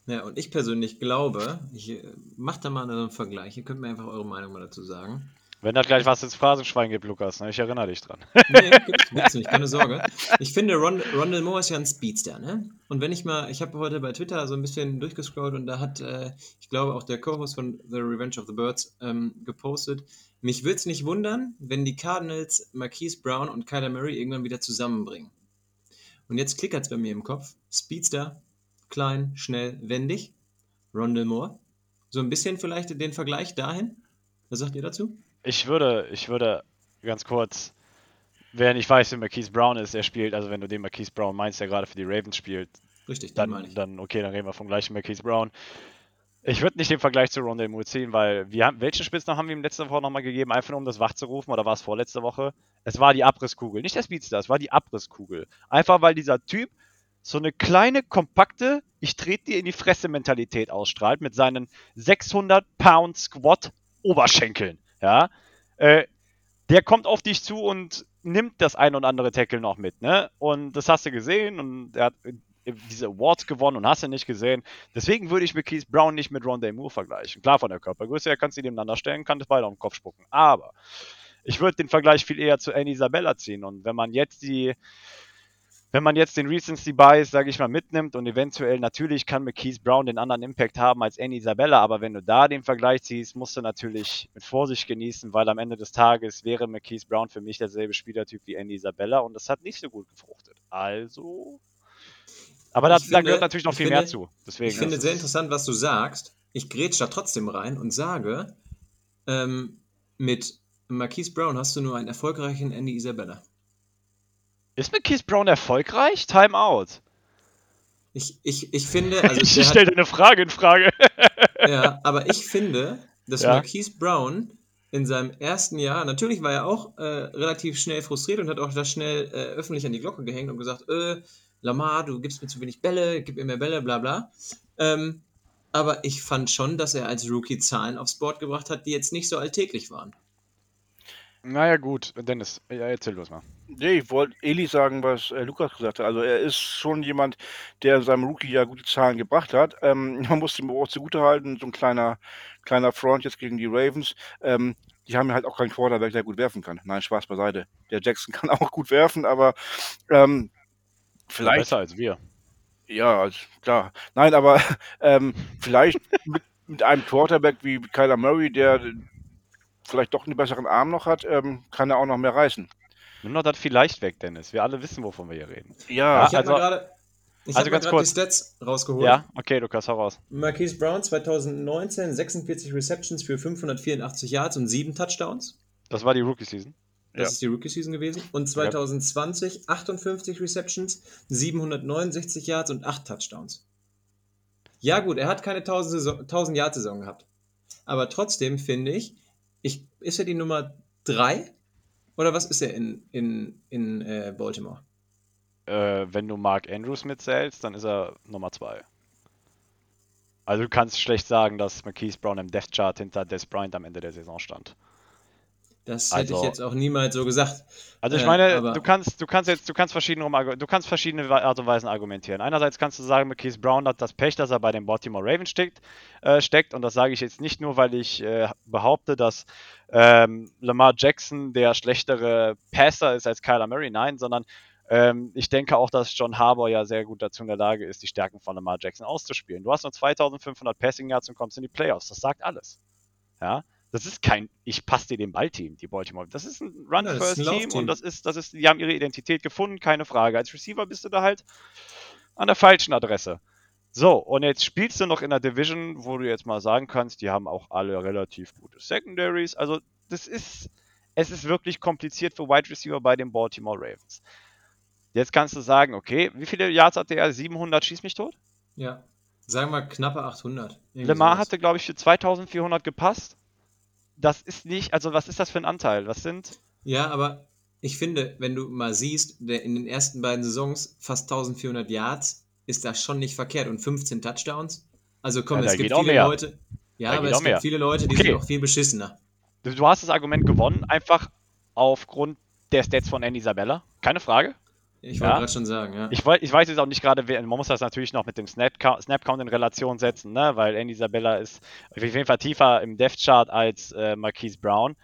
Ja, und ich persönlich glaube, ich äh, mach da mal einen Vergleich. Ihr könnt mir einfach eure Meinung mal dazu sagen. Wenn das gleich was ins Phrasenschwein gibt, Lukas, ne? ich erinnere dich dran. Nee, gibt's, gibt's nicht, keine Sorge. Ich finde, Ron, Rondell Moore ist ja ein Speedster, ne? Und wenn ich mal, ich habe heute bei Twitter so ein bisschen durchgescrollt und da hat, äh, ich glaube, auch der Co-Host von The Revenge of the Birds ähm, gepostet, mich würde es nicht wundern, wenn die Cardinals Marquise Brown und Kyler Murray irgendwann wieder zusammenbringen. Und jetzt klickert es bei mir im Kopf. Speedster, klein, schnell, wendig. Rondell Moore. So ein bisschen vielleicht den Vergleich dahin. Was sagt ihr dazu? Ich würde, ich würde ganz kurz, wer nicht weiß, wer Marquise Brown ist, er spielt, also wenn du den Marquise Brown meinst, der gerade für die Ravens spielt, Richtig, den meine dann, ich. dann okay, dann reden wir vom gleichen Marquise Brown. Ich würde nicht den Vergleich zu Rondell Moore ziehen, weil wir haben, welchen Spitznamen haben wir ihm letzte Woche nochmal gegeben, einfach nur um das wach zu rufen, oder war es vorletzte Woche? Es war die Abrisskugel, nicht der Speedster, es war die Abrisskugel. Einfach weil dieser Typ so eine kleine, kompakte, ich trete dir in die Fresse Mentalität ausstrahlt mit seinen 600 Pound Squat Oberschenkeln, ja. Äh, der kommt auf dich zu und nimmt das ein oder andere Tackle noch mit, ne? Und das hast du gesehen und er hat äh, diese Awards gewonnen und hast du nicht gesehen. Deswegen würde ich Keith Brown nicht mit Rondé Moore vergleichen. Klar, von der Körpergröße her kannst du die nebeneinander stellen, kann das beide auf den Kopf spucken. Aber ich würde den Vergleich viel eher zu Annie Isabella ziehen. Und wenn man jetzt die, wenn man jetzt den Recency Bias, sage ich mal, mitnimmt und eventuell natürlich kann McKees Brown den anderen Impact haben als Annie Isabella, aber wenn du da den Vergleich ziehst, musst du natürlich mit Vorsicht genießen, weil am Ende des Tages wäre McKees Brown für mich derselbe Spielertyp wie Annie Isabella und das hat nicht so gut gefruchtet. Also. Aber da, Ich da finde- gehört natürlich noch viel finde- mehr zu. Deswegen. Ich finde das sehr interessant, was du sagst. Ich grätsch da trotzdem rein und sage, ähm, mit Marquise Brown hast du nur einen erfolgreichen Andy Isabella. Ist McKees Brown erfolgreich? Timeout. Ich, ich, ich finde, also ich stelle deine Frage in Frage. ja, aber ich finde, dass Ja. Marquise Brown in seinem ersten Jahr, natürlich war er auch äh, relativ schnell frustriert und hat auch da schnell äh, öffentlich an die Glocke gehängt und gesagt, äh, Lamar, du gibst mir zu wenig Bälle, gib mir mehr Bälle, bla bla. Ähm, aber ich fand schon, dass er als Rookie Zahlen aufs Board gebracht hat, die jetzt nicht so alltäglich waren. naja, gut. Dennis, ja, erzähl los mal. Nee, ich wollte Eli sagen, was äh, Lukas gesagt hat. Also er ist schon jemand, der in seinem Rookie-Jahr gute Zahlen gebracht hat. Ähm, man muss ihm auch zugutehalten, so ein kleiner, kleiner Front jetzt gegen die Ravens. Ähm, die haben halt auch keinen Quarterback, der gut werfen kann. Nein, Spaß beiseite. Der Jackson kann auch gut werfen, aber ähm, vielleicht Besser als wir. Ja, also, klar. Nein, aber ähm, vielleicht mit, mit einem Quarterback wie Kyler Murray, der vielleicht doch einen besseren Arm noch hat, ähm, kann er auch noch mehr reißen. Nimm doch das vielleicht weg, Dennis. Wir alle wissen, wovon wir hier reden. Ja, ich habe also- mal gerade ich also hab ganz gerade die kurz. Stats rausgeholt. Ja, okay, Lukas, hau raus. Marquise Brown 2019 46 Receptions für 584 Yards und 7 Touchdowns. Das war die Rookie-Season. Das Ja. ist die Rookie-Season gewesen. Und 2020 58 Receptions, 769 Yards und 8 Touchdowns. Ja gut, er hat keine 1000 Saison- 1000 Yard-Saison gehabt. Aber trotzdem finde ich, ich, ist er die Nummer 3? Oder was ist er in, in, in äh, Baltimore? Äh, wenn du Mark Andrews mitzählst, dann ist er Nummer 2. Also du kannst schlecht sagen, dass Marquise Brown im Death Chart hinter Des Bryant am Ende der Saison stand. Das hätte Also- ich jetzt auch niemals so gesagt. Also ich Äh, meine, aber- du kannst, du kannst jetzt, du kannst verschiedene, du kannst verschiedene Art und Weisen argumentieren. Einerseits kannst du sagen, Marquise Brown hat das Pech, dass er bei den Baltimore Ravens steckt, äh, steckt. Und das sage ich jetzt nicht nur, weil ich äh, behaupte, dass ähm, Lamar Jackson der schlechtere Passer ist als Kyler Murray. Nein, sondern ähm, ich denke auch, dass John Harbour ja sehr gut dazu in der Lage ist, die Stärken von Lamar Jackson auszuspielen. Du hast nur 2500 Passing Yards und kommst in die Playoffs. Das sagt alles. Ja, das ist kein ich passe dir den Ball-Team, die Baltimore. Das ist ein Ja, das ist ein Run-First-Team und das ist, das ist, die haben ihre Identität gefunden, keine Frage. Als Receiver bist du da halt an der falschen Adresse. So, und jetzt spielst du noch in der Division, wo du jetzt mal sagen kannst, die haben auch alle relativ gute Secondaries. Also, das ist, es ist wirklich kompliziert für Wide Receiver bei den Baltimore Ravens. Jetzt kannst du sagen, okay, wie viele Yards hatte er? 700 schieß mich tot? Ja. Sagen wir knappe 800. Irgendwie Lemar hatte, glaube ich, für 2400 gepasst. Das ist nicht, also was ist das für ein Anteil? Was sind? Ja, aber ich finde, wenn du mal siehst, in den ersten beiden Saisons fast 1400 Yards, ist das schon nicht verkehrt und 15 Touchdowns. Also komm, Ja, es gibt viele mehr. Leute. Ja, Da aber es gibt mehr. viele Leute, die Okay. sind auch viel beschissener. Du, du hast das Argument gewonnen, einfach aufgrund der Stats von Andy Isabella. Keine Frage. Ich wollte Ja. gerade schon sagen, ja. Ich, ich weiß jetzt auch nicht gerade, wer- man muss das natürlich noch mit dem Snap Count, Snap in Relation setzen, ne? weil Andy Isabella ist auf jeden Fall tiefer im Depth Chart als äh, Marquise Brown.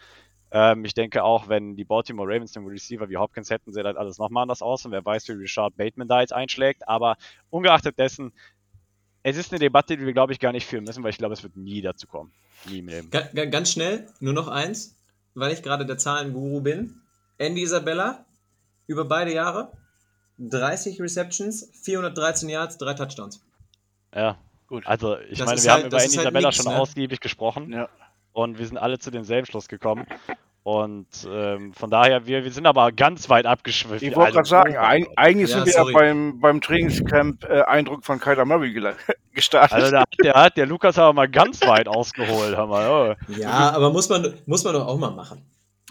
Ähm, ich denke auch, wenn die Baltimore Ravens einen Receiver wie Hopkins hätten, sähe das alles nochmal anders aus und wer weiß, wie Richard Bateman da jetzt einschlägt. Aber ungeachtet dessen, es ist eine Debatte, die wir, glaube ich, gar nicht führen müssen, weil ich glaube, es wird nie dazu kommen. Nie im Leben. Ga ga ganz schnell, nur noch eins, weil ich gerade der Zahlenguru bin. Andy Isabella, über beide Jahre, 30 Receptions, 413 Yards, 3 Touchdowns. Ja, gut. also ich Das meine, wir halt- haben über Andy ist halt Isabella nix, schon ne? ausgiebig gesprochen. Ja. Und wir sind alle zu demselben Schluss gekommen. Und ähm, von daher, wir, wir sind aber ganz weit abgeschwiffen. Ich wollte gerade sagen, eig eigentlich Ja, sind wir sorry. ja beim, beim Trainingscamp äh, Eindruck von Kyler Murray gestartet. Also da hat der, hat der Lukas aber mal ganz weit ausgeholt. Hör mal, oh. Ja, aber muss man, muss man doch auch mal machen.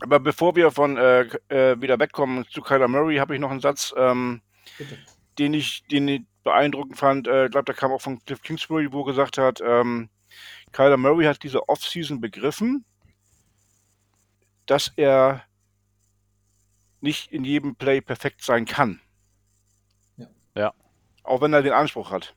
Aber bevor wir von äh, äh, wieder wegkommen zu Kyler Murray, habe ich noch einen Satz, ähm, den ich, den ich beeindruckend fand. Äh, Ich glaube, der kam auch von Cliff Kingsbury, wo er gesagt hat, ähm, Kyler Murray hat diese Offseason begriffen, dass er nicht in jedem Play perfekt sein kann. Ja. Ja. Auch wenn er den Anspruch hat.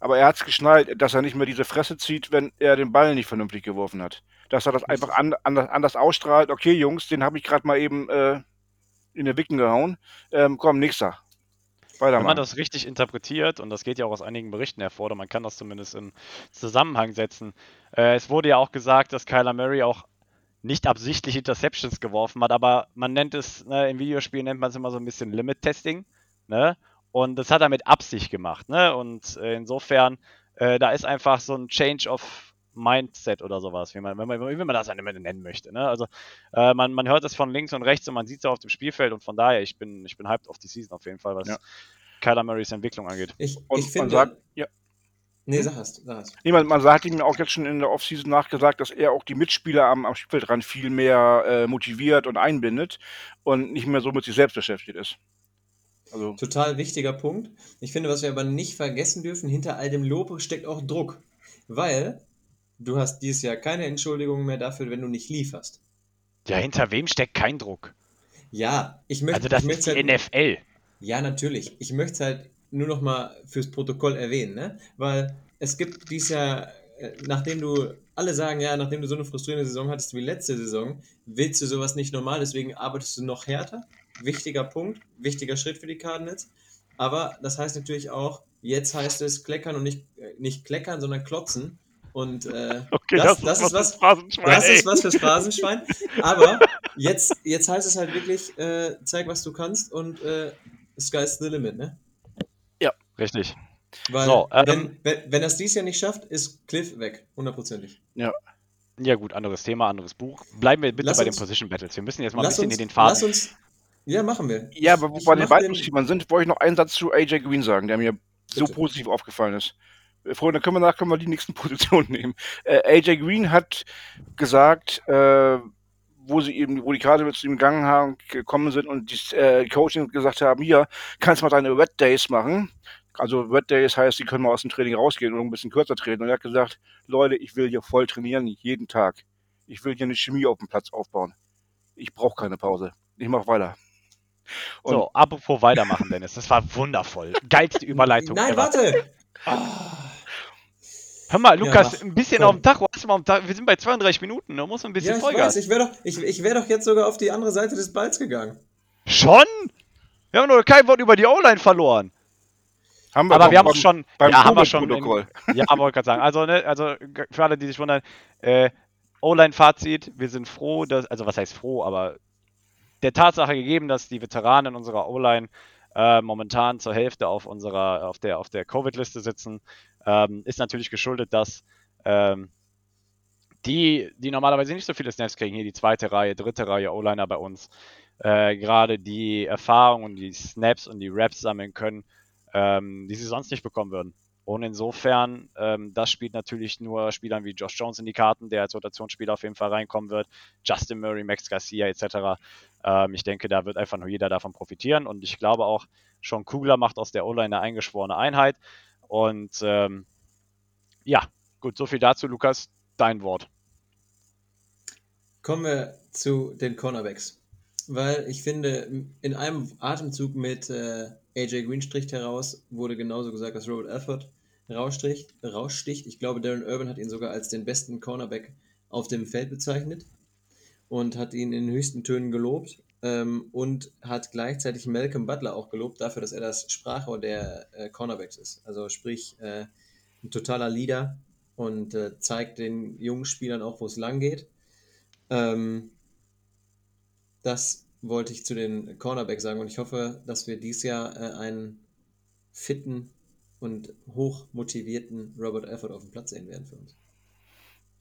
Aber er hat es geschnallt, dass er nicht mehr diese Fresse zieht, wenn er den Ball nicht vernünftig geworfen hat. Dass er das einfach an, anders, anders ausstrahlt. Okay, Jungs, den habe ich gerade mal eben äh, in den Wicken gehauen. Ähm, komm, nächster. Wenn man das richtig interpretiert, und das geht ja auch aus einigen Berichten hervor, oder man kann das zumindest in Zusammenhang setzen. Äh, es wurde ja auch gesagt, dass Kyler Murray auch nicht absichtlich Interceptions geworfen hat, aber man nennt es, ne, im Videospiel nennt man es immer so ein bisschen Limit-Testing, ne? Und das hat er mit Absicht gemacht, ne? Und äh, insofern, äh, da ist einfach so ein Change of Mindset oder sowas, wie man, wenn man, wie man das nennen möchte. Ne? Also äh, man, man hört es von links und rechts und man sieht es auf dem Spielfeld und von daher, ich bin, ich bin hyped auf die Season auf jeden Fall, was Ja. Kyler Murrays Entwicklung angeht. Ich, Und ich man finde. sagt, ja. nee, sag hast, sag hast. Niemand, man hat ihm auch jetzt schon in der Offseason nachgesagt, dass er auch die Mitspieler am, am Spielfeldrand viel mehr äh, motiviert und einbindet und nicht mehr so mit sich selbst beschäftigt ist. Also, Total wichtiger Punkt. Ich finde, was wir aber nicht vergessen dürfen, hinter all dem Lob steckt auch Druck. Weil du hast dieses Jahr keine Entschuldigung mehr dafür, wenn du nicht lieferst. Ja, hinter wem steckt kein Druck? Ja, ich möchte Also das ist halt, die NFL. Ja, natürlich. Ich möchte es halt nur noch mal fürs Protokoll erwähnen, ne? Weil es gibt dieses Jahr, äh, nachdem du, alle sagen, ja, nachdem du so eine frustrierende Saison hattest wie letzte Saison, willst du sowas nicht normal, deswegen arbeitest du noch härter. Wichtiger Punkt, wichtiger Schritt für die Cardinals. Aber das heißt natürlich auch, jetzt heißt es kleckern und nicht, äh, nicht kleckern, sondern klotzen. Und äh, Okay, das, das, ist was, fürs Phrasenschwein, das ist was fürs Phrasenschwein. Aber jetzt, jetzt heißt es halt wirklich, äh, zeig, was du kannst und äh, sky's the limit, ne? Richtig. Weil, So, ähm, wenn, wenn, wenn es dies Jahr nicht schafft, ist Cliff weg, hundertprozentig. Ja gut, anderes Thema, anderes Buch. Bleiben wir bitte Lass bei uns- den Position Battles. Wir müssen jetzt mal ein Lass bisschen uns, in den lass Faden. uns, ja, machen wir. ja, aber wo wir bei den beiden den- Receivern sind, wollte ich noch einen Satz zu AJ Green sagen, der mir so Bitte. positiv aufgefallen ist. Äh, Freunde, können wir nach, können wir die nächsten Positionen nehmen. Äh, AJ Green hat gesagt, äh, wo sie eben, wo die gerade zu ihm gegangen haben, gekommen sind und die äh, Coaching gesagt haben, hier, kannst mal deine Red Days machen. Also Red Days heißt, sie können mal aus dem Training rausgehen und ein bisschen kürzer treten. Und er hat gesagt, Leute, ich will hier voll trainieren, jeden Tag. Ich will hier eine Chemie auf dem Platz aufbauen. Ich brauche keine Pause. Ich mache weiter. Und So, apropos weitermachen, Dennis. Das war wundervoll. Geilste Überleitung. Nein, ever. warte! Ah, Hör mal, Ja, Lukas, mach. ein bisschen Komm. auf dem Tacho. Hast du mal auf dem Tacho? Wir sind bei 32 Minuten. Da muss man ein bisschen ja, ich Vollgas. weiß, ich wäre doch, ich, ich wär doch jetzt sogar auf die andere Seite des Balls gegangen. Schon? Wir haben noch kein Wort über die O-Line verloren. haben Aber doch wir haben auch schon. beim ja, haben wir schon. In, ja, wollte gerade sagen. Also, ne, also für alle, die sich wundern, äh, O-Line-Fazit. Wir sind froh, dass. Also, was heißt froh, aber der Tatsache gegeben, dass die Veteranen unserer O-Line äh, momentan zur Hälfte auf unserer, auf der, auf der Covid-Liste sitzen, ähm, ist natürlich geschuldet, dass ähm, die, die normalerweise nicht so viele Snaps kriegen, hier die zweite Reihe, dritte Reihe O-Liner bei uns, äh, gerade die Erfahrung und die Snaps und die Raps sammeln können, ähm, die sie sonst nicht bekommen würden. Und insofern, ähm, das spielt natürlich nur Spielern wie Josh Jones in die Karten, der als Rotationsspieler auf jeden Fall reinkommen wird, Justin Murray, Max Garcia etc. Ähm, ich denke, da wird einfach nur jeder davon profitieren und ich glaube auch, Sean Kugler macht aus der O-Line eine eingeschworene Einheit. Und ähm, ja, gut, so viel dazu, Lukas, dein Wort. Kommen wir zu den Cornerbacks. Weil ich finde, in einem Atemzug mit äh, AJ Green stricht heraus, wurde genauso gesagt, dass Robert Alford raussticht, raussticht. Ich glaube, Darren Urban hat ihn sogar als den besten Cornerback auf dem Feld bezeichnet und hat ihn in höchsten Tönen gelobt ähm, und hat gleichzeitig Malcolm Butler auch gelobt dafür, dass er das Sprachrohr der äh, Cornerbacks ist. Also sprich, äh, ein totaler Leader und äh, zeigt den jungen Spielern auch, wo es lang geht. Ähm, das wollte ich zu den Cornerback sagen und ich hoffe, dass wir dieses Jahr äh, einen fitten und hoch motivierten Robert Alford auf dem Platz sehen werden für uns.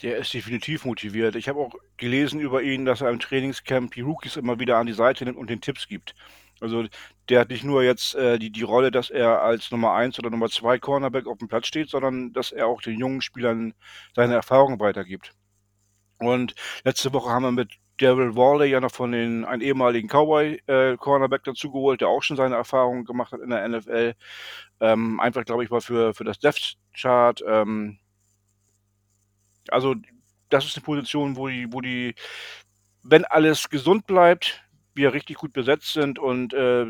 Der ist definitiv motiviert. Ich habe auch gelesen über ihn, dass er im Trainingscamp die Rookies immer wieder an die Seite nimmt und den Tipps gibt. Also der hat nicht nur jetzt äh, die, die Rolle, dass er als Nummer 1 oder Nummer 2 Cornerback auf dem Platz steht, sondern dass er auch den jungen Spielern seine Erfahrungen weitergibt. Und letzte Woche haben wir mit Daryl Worley ja noch von den einen ehemaligen Cowboy äh, Cornerback dazugeholt, der auch schon seine Erfahrungen gemacht hat in der NFL. Ähm, einfach, glaube ich, mal für, für das Depth Chart. Ähm, also das ist eine Position, wo die, wo die, wenn alles gesund bleibt, wir richtig gut besetzt sind und äh,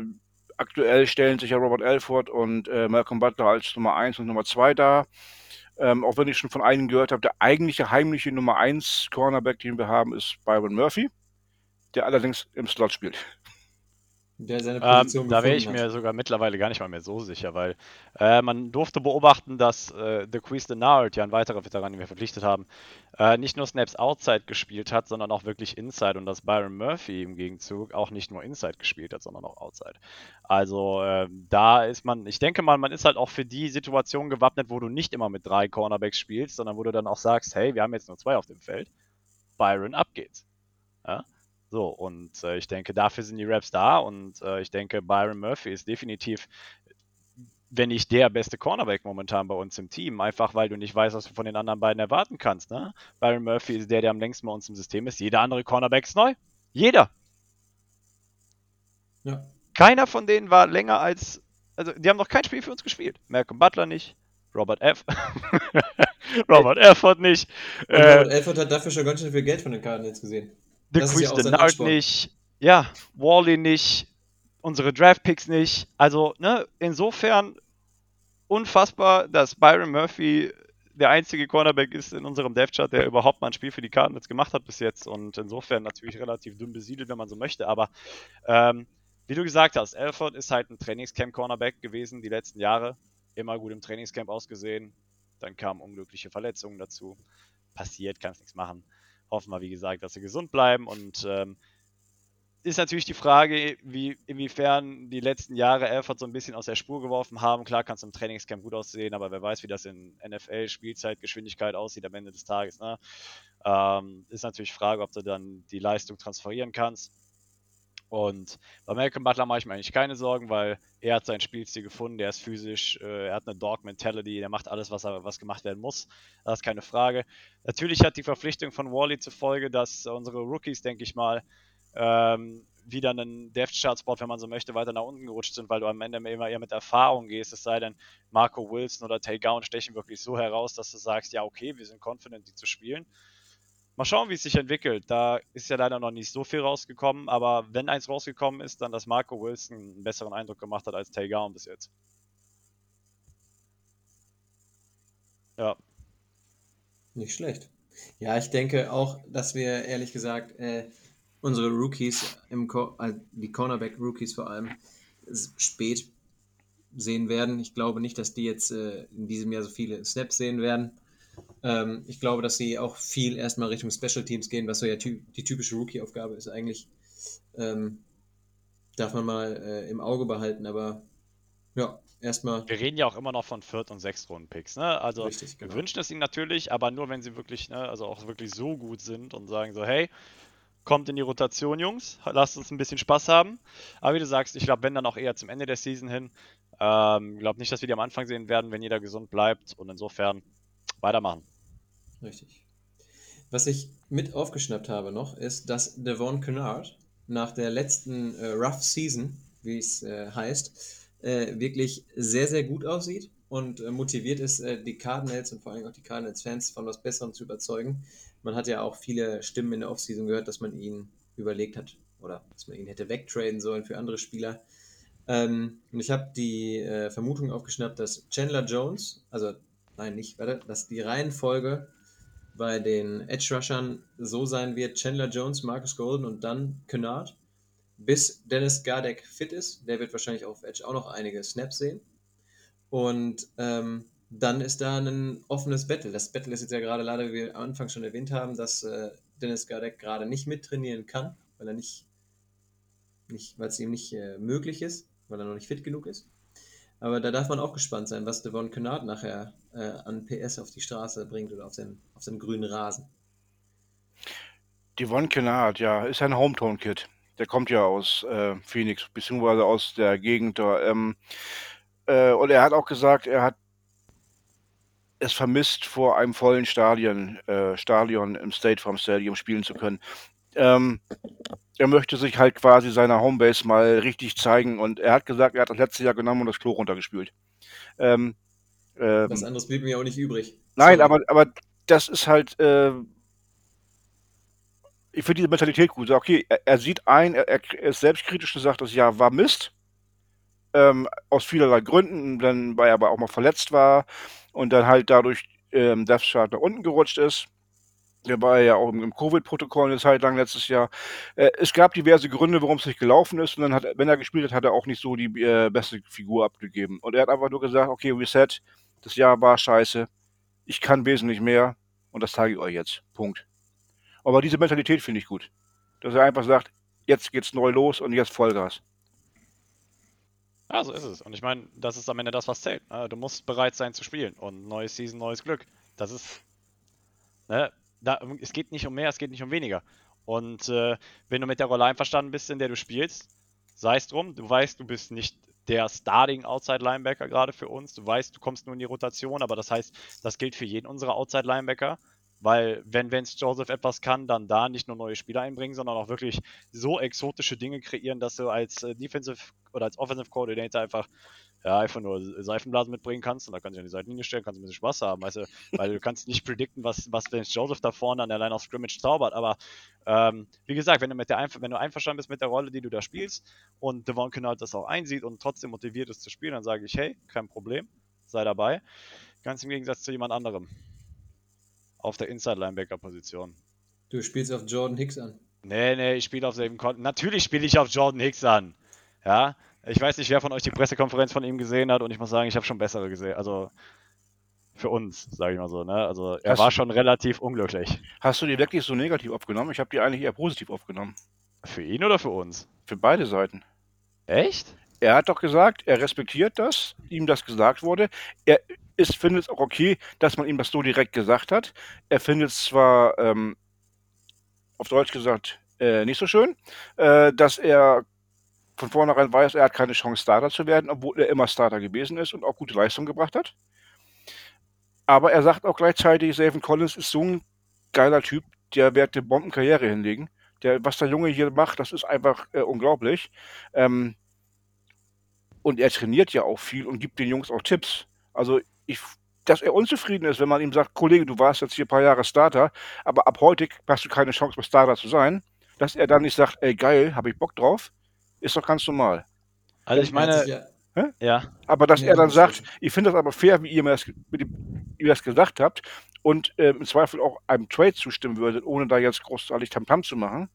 aktuell stellen sich ja Robert Alford und äh, Malcolm Butler als Nummer 1 und Nummer 2 dar. Ähm, auch wenn ich schon von einigen gehört habe, der eigentliche heimliche Nummer 1 Cornerback, den wir haben, ist Byron Murphy, der allerdings im Slot spielt. Der seine Ähm, Position da wäre ich gefunden mir sogar mittlerweile gar nicht mal mehr so sicher, weil äh, man durfte beobachten, dass äh, The Quiz Denard, ja ein weiterer Veteran, den wir verpflichtet haben, äh, nicht nur Snaps Outside gespielt hat, sondern auch wirklich Inside und dass Byron Murphy im Gegenzug auch nicht nur Inside gespielt hat, sondern auch Outside. Also ähm, da ist man, ich denke mal, man ist halt auch für die Situation gewappnet, wo du nicht immer mit drei Cornerbacks spielst, sondern wo du dann auch sagst, hey, wir haben jetzt nur zwei auf dem Feld. Byron, ab geht's. Ja? So, und äh, ich denke, dafür sind die Raps da und äh, ich denke, Byron Murphy ist definitiv, wenn nicht der beste Cornerback momentan bei uns im Team, einfach weil du nicht weißt, was du von den anderen beiden erwarten kannst. Ne? Byron Murphy ist der, der am längsten bei uns im System ist. Jeder andere Cornerback ist neu. Jeder. Ja. Keiner von denen war länger als, also die haben noch kein Spiel für uns gespielt. Malcolm Butler nicht, Robert F. Robert Efford nicht. Und Äh, Robert Alford hat dafür schon ganz schön viel Geld von den Karten jetzt gesehen. The Das ja Denard nicht, ja, Wally nicht, unsere Draftpicks nicht. Also, ne, insofern unfassbar, dass Byron Murphy der einzige Cornerback ist in unserem Dev-Chart, der überhaupt mal ein Spiel für die Karten jetzt gemacht hat bis jetzt. Und insofern natürlich relativ dünn besiedelt, wenn man so möchte, aber ähm, wie du gesagt hast, Alford ist halt ein Trainingscamp-Cornerback gewesen die letzten Jahre, immer gut im Trainingscamp ausgesehen, dann kamen unglückliche Verletzungen dazu, passiert, kannst nichts machen hoffen wir, wie gesagt, dass sie gesund bleiben. Und ähm, ist natürlich die Frage, wie, inwiefern die letzten Jahre Elfert so ein bisschen aus der Spur geworfen haben. Klar kannst du im Trainingscamp gut aussehen, aber wer weiß, wie das in NFL, Spielzeit, Geschwindigkeit aussieht am Ende des Tages. Ne? Ähm, ist natürlich die Frage, ob du dann die Leistung transferieren kannst. Und bei Malcolm Butler mache ich mir eigentlich keine Sorgen, weil er hat seinen Spielstil gefunden, der ist physisch, äh, er hat eine Dog-Mentality, der macht alles, was, er, was gemacht werden muss. Das ist keine Frage. Natürlich hat die Verpflichtung von Wally zur Folge, dass unsere Rookies, denke ich mal, ähm, wieder einen Depth-Chart-Spot, wenn man so möchte, weiter nach unten gerutscht sind, weil du am Ende immer eher mit Erfahrung gehst, es sei denn, Marco Wilson oder Tay Gowan stechen wirklich so heraus, dass du sagst, ja, okay, wir sind confident, die zu spielen. Mal schauen, wie es sich entwickelt. Da ist ja leider noch nicht so viel rausgekommen, aber wenn eins rausgekommen ist, dann, dass Marco Wilson einen besseren Eindruck gemacht hat als Tay Gowan bis jetzt. Ja, Nicht schlecht. Ja, ich denke auch, dass wir ehrlich gesagt äh, unsere Rookies, im Co äh, die Cornerback-Rookies vor allem, spät sehen werden. Ich glaube nicht, dass die jetzt äh, in diesem Jahr so viele Snaps sehen werden. Ähm, ich glaube, dass sie auch viel erstmal Richtung Special Teams gehen, was so ja ty die typische Rookie-Aufgabe ist eigentlich. Ähm, darf man mal äh, im Auge behalten, aber ja, erstmal wir reden ja auch immer noch von Viert- und Sechstrunden-Picks, ne? Also richtig. Wir Genau. wünschen es ihnen natürlich, aber nur wenn sie wirklich, ne, also auch wirklich so gut sind und sagen so, hey, kommt in die Rotation, Jungs, lasst uns ein bisschen Spaß haben. Aber wie du sagst, ich glaube, wenn dann auch eher zum Ende der Season hin. Ähm, glaube nicht, dass wir die am Anfang sehen werden, wenn jeder gesund bleibt und insofern weitermachen. Richtig. Was ich mit aufgeschnappt habe noch, ist, dass Devon Kennard nach der letzten äh, Rough Season, wie es äh, heißt, äh, wirklich sehr, sehr gut aussieht und äh, motiviert ist, äh, die Cardinals und vor allem auch die Cardinals-Fans von was Besserem zu überzeugen. Man hat ja auch viele Stimmen in der Offseason gehört, dass man ihn überlegt hat oder dass man ihn hätte wegtraden sollen für andere Spieler. Ähm, und ich habe die äh, Vermutung aufgeschnappt, dass Chandler Jones, also nein, nicht, warte, dass die Reihenfolge bei den Edge Rushern so sein wird: Chandler Jones, Marcus Golden und dann Kennard, bis Dennis Gardeck fit ist. Der wird wahrscheinlich auf Edge auch noch einige Snaps sehen. Und ähm, dann ist da ein offenes Battle. Das Battle ist jetzt ja gerade leider, wie wir am Anfang schon erwähnt haben, dass äh, Dennis Gardeck gerade nicht mittrainieren kann, weil er nicht, nicht weil es ihm nicht äh, möglich ist, weil er noch nicht fit genug ist. Aber da darf man auch gespannt sein, was Devon Kennard nachher äh, an PS auf die Straße bringt oder auf den, auf den grünen Rasen. Devon Kennard, ja, ist ein Hometown-Kid. Der kommt ja aus äh, Phoenix, beziehungsweise aus der Gegend da. Ähm, äh, und er hat auch gesagt, er hat es vermisst, vor einem vollen Stadion, äh, Stadion im State Farm Stadium spielen zu können. Ähm, er möchte sich halt quasi seiner Homebase mal richtig zeigen und er hat gesagt, er hat das letzte Jahr genommen und das Klo runtergespült. Ähm, ähm, Was anderes blieb mir auch nicht übrig. Nein, Sorry. aber, aber das ist halt, äh, ich finde diese Mentalität gut. Okay, er, er sieht ein, er, er ist selbstkritisch und sagt, das Jahr war Mist. Ähm, aus vielerlei Gründen, dann, weil er aber auch mal verletzt war und dann halt dadurch ähm, Death Chart nach unten gerutscht ist. Der war ja auch im, Covid-Protokoll eine Zeit lang letztes Jahr. Äh, es gab diverse Gründe, warum es nicht gelaufen ist. Und dann hat, wenn er gespielt hat, hat er auch nicht so die äh, beste Figur abgegeben. Und er hat einfach nur gesagt, okay, Reset, das Jahr war scheiße. Ich kann wesentlich mehr. Und das zeige ich euch jetzt. Punkt. Aber diese Mentalität finde ich gut. Dass er einfach sagt, jetzt geht's neu los und jetzt Vollgas. Ja, so ist es. Und ich meine, das ist am Ende das, was zählt. ne? Du musst bereit sein zu spielen. Und neues Season, neues Glück. Das ist. Ne, da, es geht nicht um mehr, es geht nicht um weniger. Und äh, wenn du mit der Rolle einverstanden bist, in der du spielst, sei es drum, du weißt, du bist nicht der Starting Outside Linebacker gerade für uns. Du weißt, du kommst nur in die Rotation, aber das heißt, das gilt für jeden unserer Outside Linebacker. Weil, wenn Vance Joseph etwas kann, dann da nicht nur neue Spieler einbringen, sondern auch wirklich so exotische Dinge kreieren, dass du als äh, Defensive oder als Offensive Coordinator einfach ja, einfach nur Seifenblasen mitbringen kannst und da kannst du an die Seitenlinie stellen, kannst ein bisschen Spaß haben, weißt du, weil du kannst nicht predikten, was, was Vance Joseph da vorne an der Line of Scrimmage zaubert, aber ähm, wie gesagt, wenn du, mit der Einver wenn du einverstanden bist mit der Rolle, die du da spielst und Devon Kennard das auch einsieht und trotzdem motiviert ist zu spielen, dann sage ich, hey, kein Problem, sei dabei. Ganz im Gegensatz zu jemand anderem. Auf der Inside-Linebacker-Position. Du spielst auf Jordan Hicks an. Nee, nee, ich spiele auf selben Konten. Natürlich spiele ich auf Jordan Hicks an. Ja, ich weiß nicht, wer von euch die Pressekonferenz von ihm gesehen hat und ich muss sagen, ich habe schon bessere gesehen. Also für uns, sage ich mal so. Ne? Also er Hast- war schon relativ unglücklich. Hast du die wirklich so negativ aufgenommen? Ich habe die eigentlich eher positiv aufgenommen. Für ihn oder für uns? Für beide Seiten. Echt? Er hat doch gesagt, er respektiert das, ihm das gesagt wurde. Er ist, findet es auch okay, dass man ihm das so direkt gesagt hat. Er findet es zwar, ähm, auf Deutsch gesagt, äh, nicht so schön, äh, dass er von vornherein weiß, er hat keine Chance, Starter zu werden, obwohl er immer Starter gewesen ist und auch gute Leistung gebracht hat. Aber er sagt auch gleichzeitig, Savin Collins ist so ein geiler Typ, der wird eine Bombenkarriere hinlegen. Der, was der Junge hier macht, das ist einfach äh, unglaublich. Ähm, und er trainiert ja auch viel und gibt den Jungs auch Tipps. Also ich, dass er unzufrieden ist, wenn man ihm sagt, Kollege, du warst jetzt hier ein paar Jahre Starter, aber ab heute hast du keine Chance mehr Starter zu sein, dass er dann nicht sagt, ey geil, habe ich Bock drauf, ist doch ganz normal. Also ich meine, ja- ja. Aber dass Ja, er dann sagt, stimmt. ich finde das aber fair, wie ihr mir das, wie ihr das gesagt habt und ähm, im Zweifel auch einem Trade zustimmen würdet, ohne da jetzt großartig Tamtam zu machen,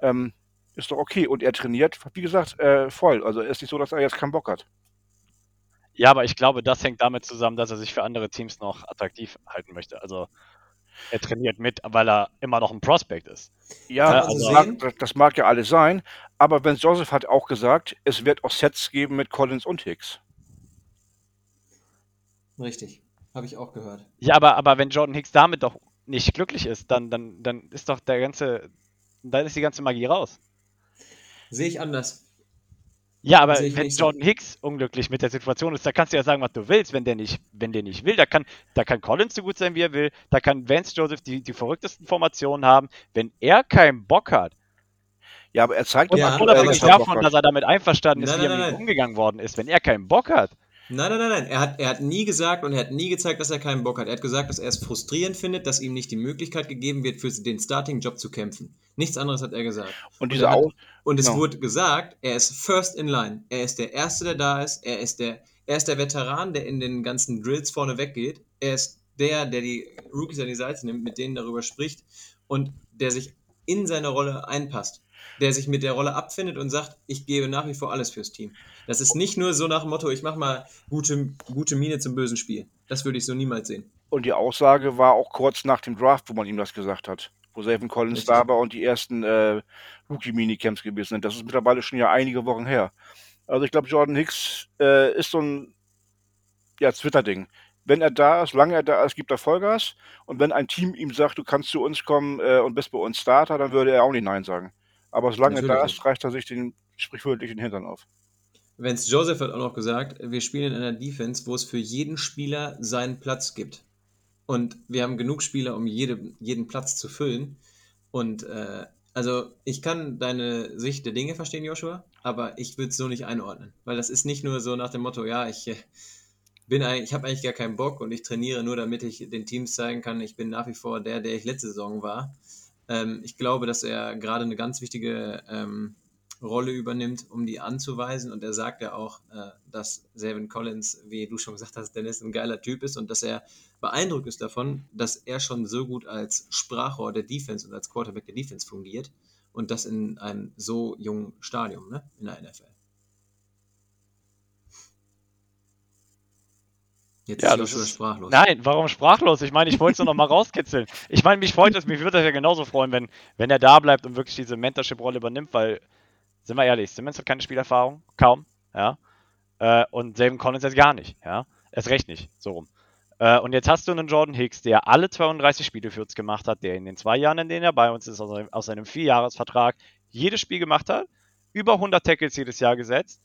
ähm, ist doch okay. Und er trainiert, wie gesagt, äh, voll. Also es ist nicht so, dass er jetzt keinen Bock hat. Ja, aber ich glaube, das hängt damit zusammen, dass er sich für andere Teams noch attraktiv halten möchte. Also er trainiert mit, weil er immer noch ein Prospect ist. Ja, Ja, das, also- mag, das mag ja alles sein, aber Ben Joseph hat auch gesagt, es wird auch Sets geben mit Collins und Hicks. Richtig. Habe ich auch gehört. Ja, aber, aber wenn Jordan Hicks damit doch nicht glücklich ist, dann, dann, dann ist doch der ganze, dann ist die ganze Magie raus. Sehe ich anders. Ja, aber ich wenn. Jordan Hicks unglücklich mit der Situation ist, da kannst du ja sagen, was du willst, wenn der nicht, wenn der nicht will. Da kann, da kann Collins so gut sein, wie er will. Da kann Vance Joseph die, die verrücktesten Formationen haben. Wenn er keinen Bock hat, Ja, aber er zeigt Ja, unabhängig er davon, dass er damit einverstanden ist, Nein, wie er mit ihm umgegangen worden ist, wenn er keinen Bock hat, Nein, nein, nein, nein. Er hat, er hat nie gesagt und er hat nie gezeigt, dass er keinen Bock hat. Er hat gesagt, dass er es frustrierend findet, dass ihm nicht die Möglichkeit gegeben wird, für den Starting-Job zu kämpfen. Nichts anderes hat er gesagt. Und diese hat- Au Und es Genau. wurde gesagt, er ist first in line. Er ist der Erste, der da ist. Er ist der, er ist der Veteran, der in den ganzen Drills vorne weggeht. Er ist der, der die Rookies an die Seite nimmt, mit denen darüber spricht und der sich in seine Rolle einpasst. Der sich mit der Rolle abfindet und sagt, ich gebe nach wie vor alles fürs Team. Das ist nicht nur so nach dem Motto, ich mache mal gute, gute Miene zum bösen Spiel. Das würde ich so niemals sehen. Und die Aussage war auch kurz nach dem Draft, wo man ihm das gesagt hat. Wo Savin Collins Richtig. da war und die ersten äh, Rookie-Minicamps gewesen sind. Das ist mittlerweile schon ja einige Wochen her. Also ich glaube, Jordan Hicks äh, ist so ein ja, Twitter-Ding. Wenn er da ist, solange er da ist, gibt er Vollgas. Und wenn ein Team ihm sagt, du kannst zu uns kommen äh, und bist bei uns Starter, dann würde er auch nicht Nein sagen. Aber solange er da ist, reicht er sich den sprichwörtlichen Hintern auf. Vance Joseph hat auch noch gesagt, wir spielen in einer Defense, wo es für jeden Spieler seinen Platz gibt. Und wir haben genug Spieler, um jede, jeden Platz zu füllen. Und äh, also ich kann deine Sicht der Dinge verstehen, Joshua, aber ich würde es so nicht einordnen. Weil das ist nicht nur so nach dem Motto, ja, ich äh, bin eigentlich, ich habe eigentlich gar keinen Bock und ich trainiere nur, damit ich den Teams zeigen kann, ich bin nach wie vor der, der ich letzte Saison war. Ähm, ich glaube, dass er gerade eine ganz wichtige ähm, Rolle übernimmt, um die anzuweisen. Und er sagt ja auch, äh, dass Selvin Collins, wie du schon gesagt hast, Dennis, ein geiler Typ ist und dass er beeindruckt ist davon, dass er schon so gut als Sprachrohr der Defense und als Quarterback der Defense fungiert und das in einem so jungen Stadium ne, in der NFL. Jetzt ja, ist das sprachlos. Nein, warum sprachlos? Ich meine, ich wollte es nur noch mal rauskitzeln. Ich meine, mich freut es, mich würde das ja genauso freuen, wenn, wenn er da bleibt und wirklich diese Mentorship-Rolle übernimmt, weil, sind wir ehrlich, Simmons hat keine Spielerfahrung, kaum, ja. Äh, und Saban Collins jetzt gar nicht, ja. Erst recht nicht, so rum. Äh, und jetzt hast du einen Jordan Hicks, der alle 32 Spiele für uns gemacht hat, der in den zwei Jahren, in denen er bei uns ist, aus, aus seinem Vierjahresvertrag, jedes Spiel gemacht hat, über 100 Tackles jedes Jahr gesetzt.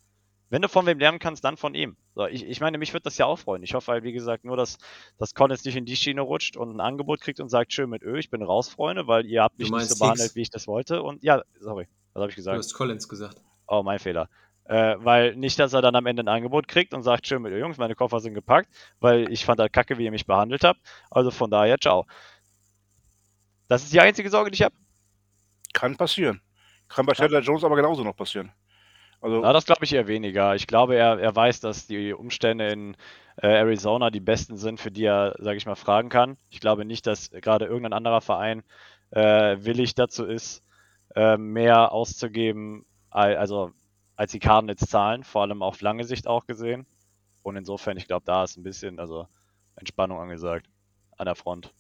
Wenn du von wem lernen kannst, dann von ihm. So, ich, ich meine, mich würde das ja auch freuen. Ich hoffe halt, wie gesagt, nur, dass, dass Collins nicht in die Schiene rutscht und ein Angebot kriegt und sagt, schön mit Ö, ich bin raus, Freunde, weil ihr habt mich nicht so behandelt, wie ich das wollte. Und ja, sorry, was habe ich gesagt? Du hast Collins gesagt. Oh, mein Fehler. Äh, weil nicht, dass er dann am Ende ein Angebot kriegt und sagt, schön mit ihr Jungs, meine Koffer sind gepackt, weil ich fand halt kacke, wie ihr mich behandelt habt. Also von daher, ciao. Das ist die einzige Sorge, die ich habe. Kann passieren. Kann bei Chandler ja. Jones aber genauso noch passieren. Also Na, das glaube ich eher weniger. Ich glaube, er, er weiß, dass die Umstände in äh, Arizona die besten sind, für die er, sage ich mal, fragen kann. Ich glaube nicht, dass gerade irgendein anderer Verein äh, willig dazu ist, äh, mehr auszugeben, also als die Cardinals zahlen, vor allem auf lange Sicht auch gesehen. Und insofern, ich glaube, da ist ein bisschen also Entspannung angesagt an der Front.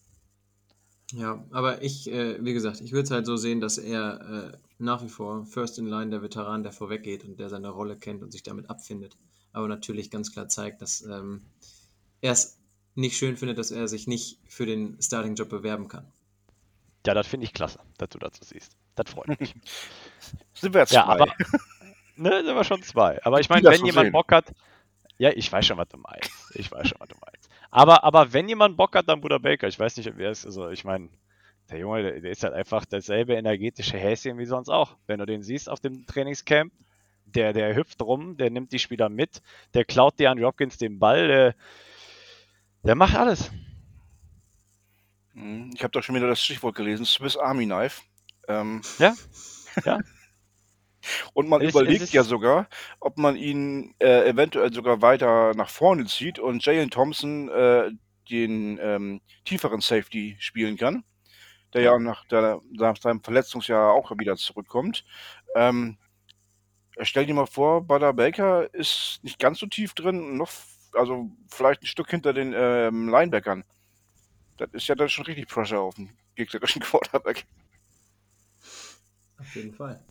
Ja, aber ich, äh, wie gesagt, ich würde es halt so sehen, dass er äh, nach wie vor First in Line der Veteran, der vorweggeht und der seine Rolle kennt und sich damit abfindet. Aber natürlich ganz klar zeigt, dass ähm, er es nicht schön findet, dass er sich nicht für den Starting-Job bewerben kann. Ja, das finde ich klasse, dass du dazu siehst. Das freut mich. Sind wir jetzt ja, zwei. aber Ne, sind wir schon zwei. Aber ich meine, wenn so jemand sehen. Bock hat. Ja, ich weiß schon, was du meinst. Ich weiß schon, was du meinst. Aber, aber wenn jemand Bock hat, dann Bruder Baker. Ich weiß nicht, wer es ist. Also, ich meine, der Junge, der, der, ist halt einfach dasselbe energetische Häschen wie sonst auch. Wenn du den siehst auf dem Trainingscamp, der, der hüpft rum, der nimmt die Spieler mit, der klaut dir an Hopkins den Ball, der, der macht alles. Hm, ich habe doch schon wieder das Stichwort gelesen: Swiss Army Knife. Ähm, ja, ja. Und man es, überlegt es ja sogar, ob man ihn äh, eventuell sogar weiter nach vorne zieht und Jalen Thompson äh, den ähm, tieferen Safety spielen kann, der ja nach, der, nach seinem Verletzungsjahr auch wieder zurückkommt. Ähm, stell dir mal vor, Butter Baker ist nicht ganz so tief drin, noch, also vielleicht ein Stück hinter den ähm, Linebackern. Das ist ja dann schon richtig Pressure auf dem gegnerischen Quarterback. Auf jeden Fall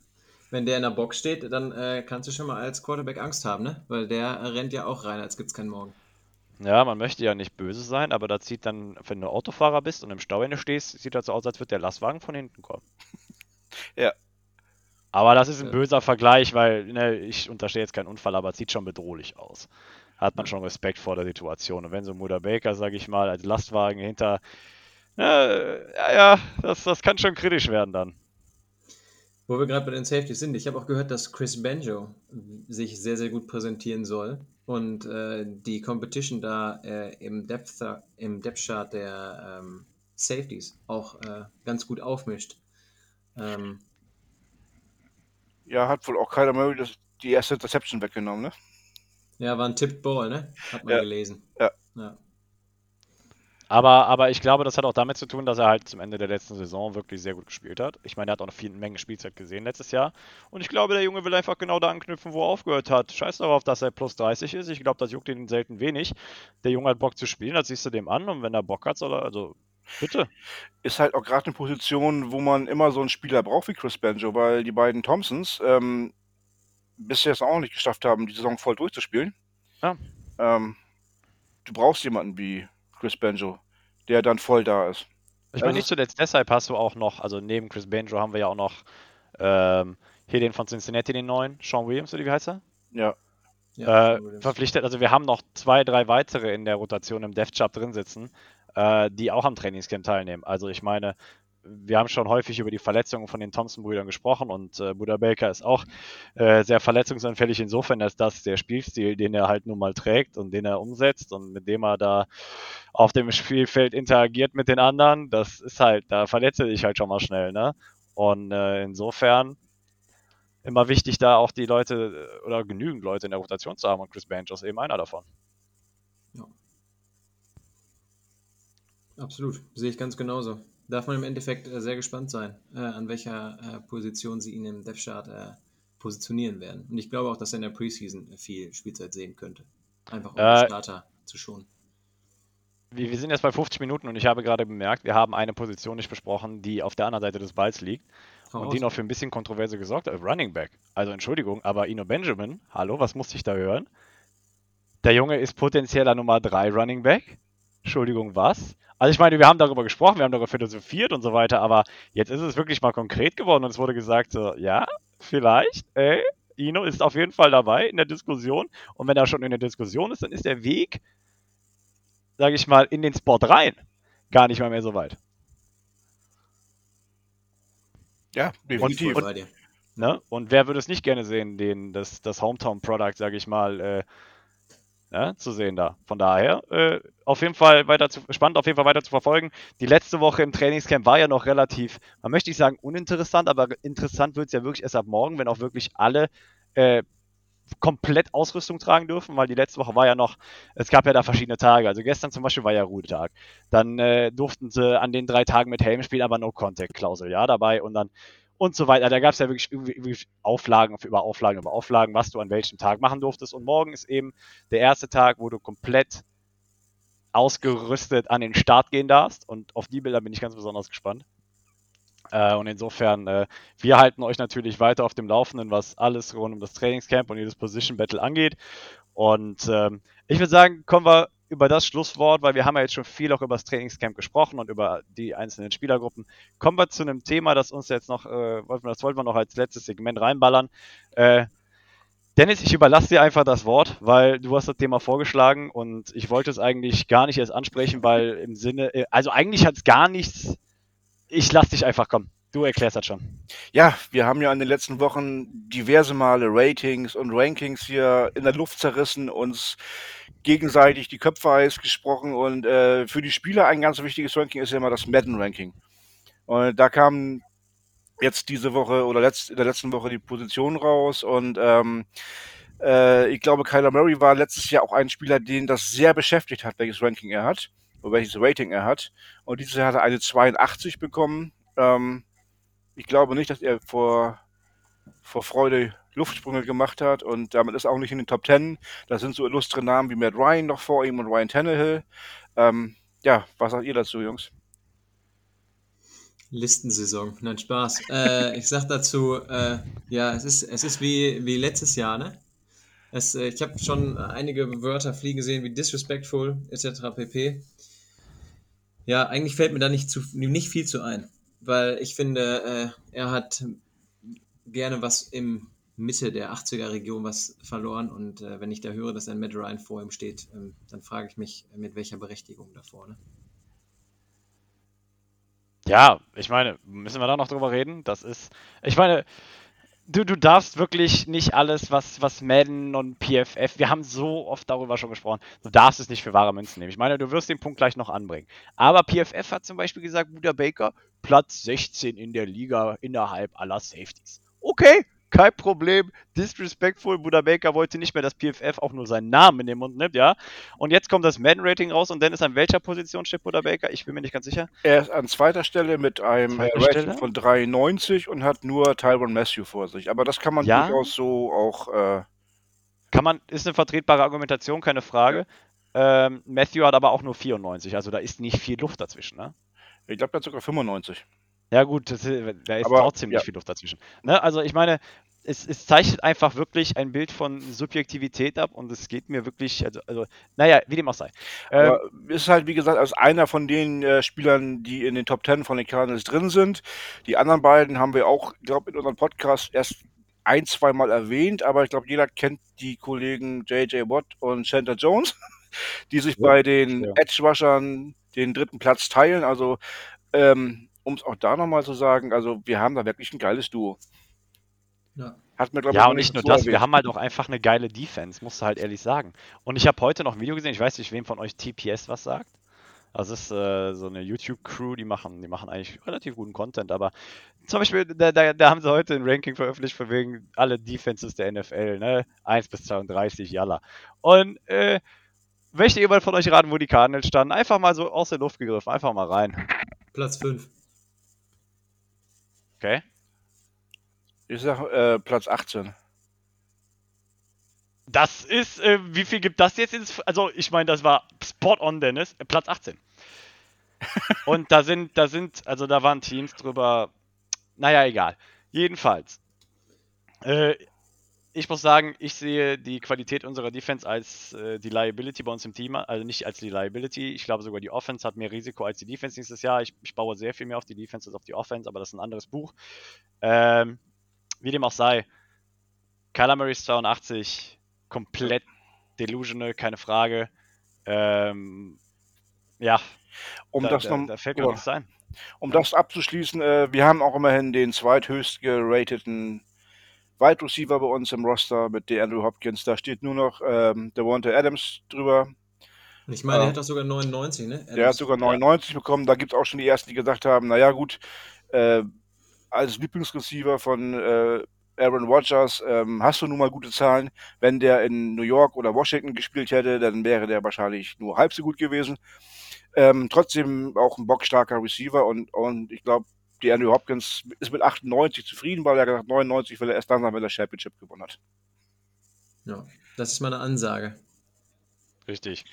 wenn der in der Box steht, dann äh, kannst du schon mal als Quarterback Angst haben, ne? Weil der rennt ja auch rein, als gibt's keinen Morgen. Ja, man möchte ja nicht böse sein, aber da zieht dann, wenn du Autofahrer bist und im Stauende stehst, sieht das so aus, als würde der Lastwagen von hinten kommen. ja. Aber das ist ein böser Vergleich, weil ne, ich unterstehe jetzt keinen Unfall, aber es sieht schon bedrohlich aus. Hat man schon Respekt vor der Situation. Und wenn so Mutter Baker, sage ich mal, als Lastwagen hinter, äh, ja, ja, das, das kann schon kritisch werden dann. Wo wir gerade bei den Safeties sind, ich habe auch gehört, dass Chris Banjo sich sehr, sehr gut präsentieren soll und äh, die Competition da äh, im Depth im Depth Chart der ähm, Safeties auch äh, ganz gut aufmischt. Ähm, ja, hat wohl auch Kyler Murray das, die erste Interception weggenommen, ne? Ja, war ein Tipped Ball, ne? Hat man ja. gelesen. Ja. ja. Aber, aber ich glaube, das hat auch damit zu tun, dass er halt zum Ende der letzten Saison wirklich sehr gut gespielt hat. Ich meine, er hat auch noch viel Menge Spielzeit gesehen letztes Jahr. Und ich glaube, der Junge will einfach genau da anknüpfen, wo er aufgehört hat. Scheiß darauf, dass er plus 30 ist. Ich glaube, das juckt ihn selten wenig. Der Junge hat Bock zu spielen, das siehst du dem an. Und wenn er Bock hat, soll er, also bitte. Ist halt auch gerade eine Position, wo man immer so einen Spieler braucht wie Chris Banjo, weil die beiden Thompsons ähm, bisher es auch nicht geschafft haben, die Saison voll durchzuspielen. Ja. Ähm, du brauchst jemanden wie Chris Banjo, der dann voll da ist. Ich meine, also nicht zuletzt deshalb hast du auch noch, also neben Chris Banjo haben wir ja auch noch ähm, hier den von Cincinnati, den neuen, Sean Williams, oder wie heißt er? Ja. ja äh, verpflichtet, also wir haben noch zwei, drei weitere in der Rotation im Death Chart drin sitzen, äh, die auch am Trainingscamp teilnehmen. Also ich meine, wir haben schon häufig über die Verletzungen von den Thompson-Brüdern gesprochen und äh, Buda Baker ist auch äh, sehr verletzungsanfällig insofern, dass das der Spielstil, den er halt nun mal trägt und den er umsetzt und mit dem er da auf dem Spielfeld interagiert mit den anderen, das ist halt, da verletzt er sich halt schon mal schnell, ne? Und äh, insofern immer wichtig, da auch die Leute äh, oder genügend Leute in der Rotation zu haben und Chris Banjo ist eben einer davon. Ja. Absolut, sehe ich ganz genauso. Darf man im Endeffekt äh, sehr gespannt sein, äh, an welcher äh, Position sie ihn im Depth Chart äh, positionieren werden. Und ich glaube auch, dass er in der Preseason viel Spielzeit sehen könnte. Einfach um den Starter zu schonen wir, wir sind jetzt bei 50 Minuten und ich habe gerade bemerkt, wir haben eine Position nicht besprochen, die auf der anderen Seite des Balls liegt. und die noch für ein bisschen Kontroverse gesorgt hat. Running Back. Also Entschuldigung, aber Ino Benjamin, hallo, was musste ich da hören? Der Junge ist potenzieller Nummer 3 Running Back. Entschuldigung, was? Also ich meine, wir haben darüber gesprochen, wir haben darüber philosophiert und so weiter, aber jetzt ist es wirklich mal konkret geworden und es wurde gesagt, so, ja, vielleicht, ey, Ino ist auf jeden Fall dabei in der Diskussion und wenn er schon in der Diskussion ist, dann ist der Weg sage ich mal, in den Spot rein, gar nicht mal mehr so weit. Ja, definitiv. Und, und, ne? und wer würde es nicht gerne sehen, den, das, das Hometown-Product, sage ich mal, äh, ne, zu sehen da. Von daher, äh, auf jeden Fall weiter zu, spannend, auf jeden Fall weiter zu verfolgen. Die letzte Woche im Trainingscamp war ja noch relativ, man möchte nicht sagen uninteressant, aber interessant wird es ja wirklich erst ab morgen, wenn auch wirklich alle äh, komplett Ausrüstung tragen dürfen, weil die letzte Woche war ja noch, es gab ja da verschiedene Tage. Also gestern zum Beispiel war ja Ruhetag. Dann äh, durften sie an den drei Tagen mit Helm spielen, aber No-Contact-Klausel, ja, dabei und dann und so weiter. Da gab es ja wirklich, Auflagen über Auflagen über Auflagen, was du an welchem Tag machen durftest. Und morgen ist eben der erste Tag, wo du komplett ausgerüstet an den Start gehen darfst. Und auf die Bilder bin ich ganz besonders gespannt. Äh, und insofern, äh, wir halten euch natürlich weiter auf dem Laufenden, was alles rund um das Trainingscamp und jedes Position Battle angeht. Und ähm, ich würde sagen, kommen wir über das Schlusswort, weil wir haben ja jetzt schon viel auch über das Trainingscamp gesprochen und über die einzelnen Spielergruppen. Kommen wir zu einem Thema, das uns jetzt noch, äh, das wollten wir noch als letztes Segment reinballern. Äh, Dennis, ich überlasse dir einfach das Wort, weil du hast das Thema vorgeschlagen und ich wollte es eigentlich gar nicht erst ansprechen, weil im Sinne, äh, also eigentlich hat es gar nichts ich lass dich einfach kommen. Du erklärst das schon. Ja, wir haben ja in den letzten Wochen diverse Male Ratings und Rankings hier in der Luft zerrissen, uns gegenseitig die Köpfe heiß gesprochen und äh, für die Spieler ein ganz wichtiges Ranking ist ja immer das Madden-Ranking. Und da kam jetzt diese Woche oder letzt, in der letzten Woche die Position raus und ähm, äh, ich glaube, Kyler Murray war letztes Jahr auch ein Spieler, den das sehr beschäftigt hat, welches Ranking er hat welches Rating er hat. Und dieses Jahr hat er eine 82 bekommen. Ähm, ich glaube nicht, dass er vor, vor Freude Luftsprünge gemacht hat und damit ist er auch nicht in den Top 10. Da sind so illustre Namen wie Matt Ryan noch vor ihm und Ryan Tannehill. Ähm, ja, was sagt ihr dazu, Jungs? Listensaison, nein, Spaß. äh, ich sag dazu, äh, ja, es ist, es ist wie, wie letztes Jahr, ne? Es, äh, ich habe schon einige Wörter fliegen sehen, wie disrespectful, etc. pp. Ja, eigentlich fällt mir da nicht, zu, nicht viel zu ein, weil ich finde, äh, er hat gerne was im Mitte der 80er Region was verloren und äh, wenn ich da höre, dass ein Matt Ryan vor ihm steht, ähm, dann frage ich mich, mit welcher Berechtigung da vorne. Ja, ich meine, müssen wir da noch drüber reden? Das ist, ich meine, du, du darfst wirklich nicht alles, was, was Madden und PFF, wir haben so oft darüber schon gesprochen, du darfst es nicht für wahre Münzen nehmen. Ich meine, du wirst den Punkt gleich noch anbringen. Aber PFF hat zum Beispiel gesagt, Buda Baker, Platz 16 in der Liga innerhalb aller Safeties. Okay, kein Problem. Disrespectful, Buddha Baker wollte nicht mehr, dass PFF auch nur seinen Namen in den Mund nimmt, ja. Und jetzt kommt das Madden-Rating raus und Dennis, an welcher Position steht Buddha Baker? Ich bin mir nicht ganz sicher. Er ist an zweiter Stelle mit einem Rating Stelle? von 93 und hat nur Tyron Matthew vor sich. Aber das kann man ja? durchaus so auch. Äh kann man, ist eine vertretbare Argumentation, keine Frage. Ähm, Matthew hat aber auch nur 94, also da ist nicht viel Luft dazwischen, ne? Ich glaube, er hat sogar 95. Ja, gut, das, da ist aber, trotzdem nicht viel Luft dazwischen. Ne? Also, ich meine, es, es, zeichnet einfach wirklich ein Bild von Subjektivität ab und es geht mir wirklich, also, also naja, wie dem auch sei. Ähm, ist halt, wie gesagt, als einer von den äh, Spielern, die in den Top Ten von den Cardinals drin sind. Die anderen beiden haben wir auch, glaube in unserem Podcast erst ein, zwei Mal erwähnt, aber ich glaube, jeder kennt die Kollegen J.J. Watt und Chandler Jones, die sich ja, bei den ja. Edge-Rushern den dritten Platz teilen. Also ähm, um es auch da nochmal zu sagen, also wir haben da wirklich ein geiles Duo. Ja. Hat mir, glaube Ja, und nicht nur das, wir erwähnt. haben halt auch einfach eine geile Defense, musst du halt ehrlich sagen. Und ich habe heute noch ein Video gesehen, ich weiß nicht, wem von euch TPS was sagt. Also es ist äh, so eine YouTube-Crew, die machen, die machen eigentlich relativ guten Content, aber zum Beispiel, da, da, da haben sie heute ein Ranking veröffentlicht von wegen alle Defenses der NFL, ne? 1 bis 32, jalla. Und äh, möchte jemand von euch raten, wo die Cardinals standen? Einfach mal so aus der Luft gegriffen, einfach mal rein. Platz 5. Okay? Ich sag äh, Platz 18. Das ist, äh, wie viel gibt das jetzt ins. Also, ich meine, das war spot on, Dennis. Äh, Platz 18. Und da sind, da sind, also da waren Teams drüber. Naja, egal. Jedenfalls. Äh, ich muss sagen, ich sehe die Qualität unserer Defense als äh, die Liability bei uns im Team, also nicht als die Liability. Ich glaube sogar die Offense hat mehr Risiko als die Defense nächstes Jahr. Ich, ich baue sehr viel mehr auf die Defense als auf die Offense, aber das ist ein anderes Buch. Ähm, wie dem auch sei, Kyler Murray ist 82, komplett delusional, keine Frage. Ähm, ja, Um da, das da, noch, da fällt mir oder- nichts ein. um das abzuschließen, äh, wir haben auch immerhin den zweithöchst gerateten Wide Receiver bei uns im Roster mit der Andrew Hopkins. Da steht nur noch ähm, Devonta Adams drüber. Ich meine, Ja. er hat doch sogar 99, ne? Der hat sogar 99 bekommen. Da gibt es auch schon die ersten, die gesagt haben, naja gut, äh, als Lieblingsreceiver von äh, Aaron Rodgers ähm, hast du nun mal gute Zahlen. Wenn der in New York oder Washington gespielt hätte, dann wäre der wahrscheinlich nur halb so gut gewesen. Ähm, trotzdem auch ein bockstarker Receiver und, und ich glaube, die Andrew Hopkins ist mit 98 zufrieden, weil er gesagt 99 will er erst dann sein, wenn er Championship gewonnen hat. Ja, das ist meine Ansage. Richtig.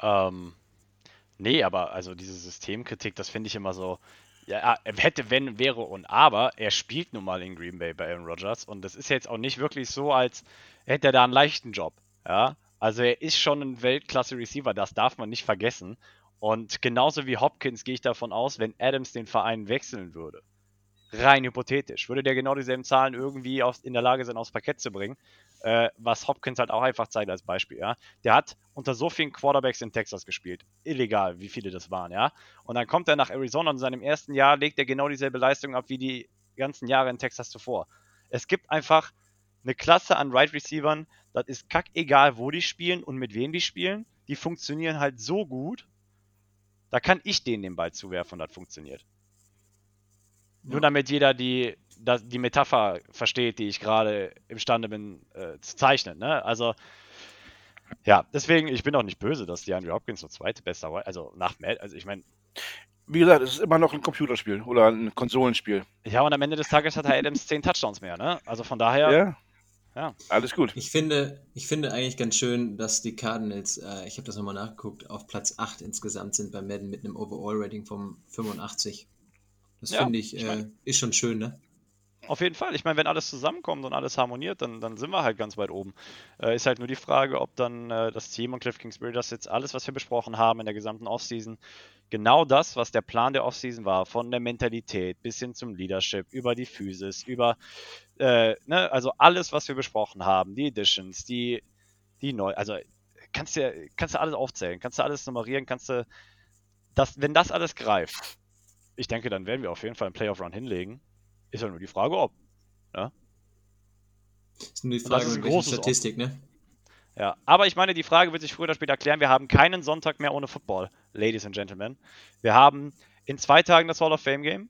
Ähm, nee, aber also diese Systemkritik, das finde ich immer so. Ja, er hätte, wenn, wäre und aber, er spielt nun mal in Green Bay bei Aaron Rodgers und das ist jetzt auch nicht wirklich so, als hätte er da einen leichten Job. Ja, also er ist schon ein Weltklasse-Receiver, das darf man nicht vergessen. Und genauso wie Hopkins gehe ich davon aus, wenn Adams den Verein wechseln würde, rein hypothetisch, würde der genau dieselben Zahlen irgendwie aus, in der Lage sein, aufs Parkett zu bringen, äh, was Hopkins halt auch einfach zeigt als Beispiel, ja. Der hat unter so vielen Quarterbacks in Texas gespielt. Illegal, wie viele das waren, ja. Und dann kommt er nach Arizona und in seinem ersten Jahr legt er genau dieselbe Leistung ab wie die ganzen Jahre in Texas zuvor. Es gibt einfach eine Klasse an Right Receivern, das ist kackegal, wo die spielen und mit wem die spielen. Die funktionieren halt so gut, da kann ich denen den Ball zuwerfen und das funktioniert. Nur damit jeder die, die Metapher versteht, die ich gerade imstande bin äh, zu zeichnen. Ne? Also, ja, deswegen, ich bin auch nicht böse, dass die Andrew Hopkins so zweite beste, Wi- also nach Matt, also ich meine, Wie gesagt, es ist immer noch ein Computerspiel oder ein Konsolenspiel. ja, und am Ende des Tages hat Herr Adams 10 Touchdowns mehr, ne? Also von daher, Ja? Ja. Alles gut. Ich finde, ich finde eigentlich ganz schön, dass die Cardinals, äh, ich habe das nochmal nachgeguckt, auf Platz 8 insgesamt sind bei Madden mit einem Overall-Rating von 85. Das Ja, finde ich, ich äh, ist schon schön, ne? Auf jeden Fall. Ich meine, wenn alles zusammenkommt und alles harmoniert, dann, dann sind wir halt ganz weit oben. Äh, ist halt nur die Frage, ob dann äh, das Team und Cliff Kingsbury das jetzt alles, was wir besprochen haben in der gesamten Offseason, genau das, was der Plan der Offseason war, von der Mentalität bis hin zum Leadership, über die Physis, über, äh, ne, also alles, was wir besprochen haben, die Editions, die, die neu, also kannst du, kannst du alles aufzählen, kannst du alles nummerieren, kannst du, das, wenn das alles greift, ich denke, dann werden wir auf jeden Fall einen Playoff-Run hinlegen. Ist ja nur die Frage, ob. Ist nur die Und das Frage, ist ein mit welcher großes Statistik, ne? Ja, aber ich meine, die Frage wird sich früher oder später klären. Wir haben keinen Sonntag mehr ohne Football, Ladies and Gentlemen. Wir haben in zwei Tagen das Hall of Fame Game.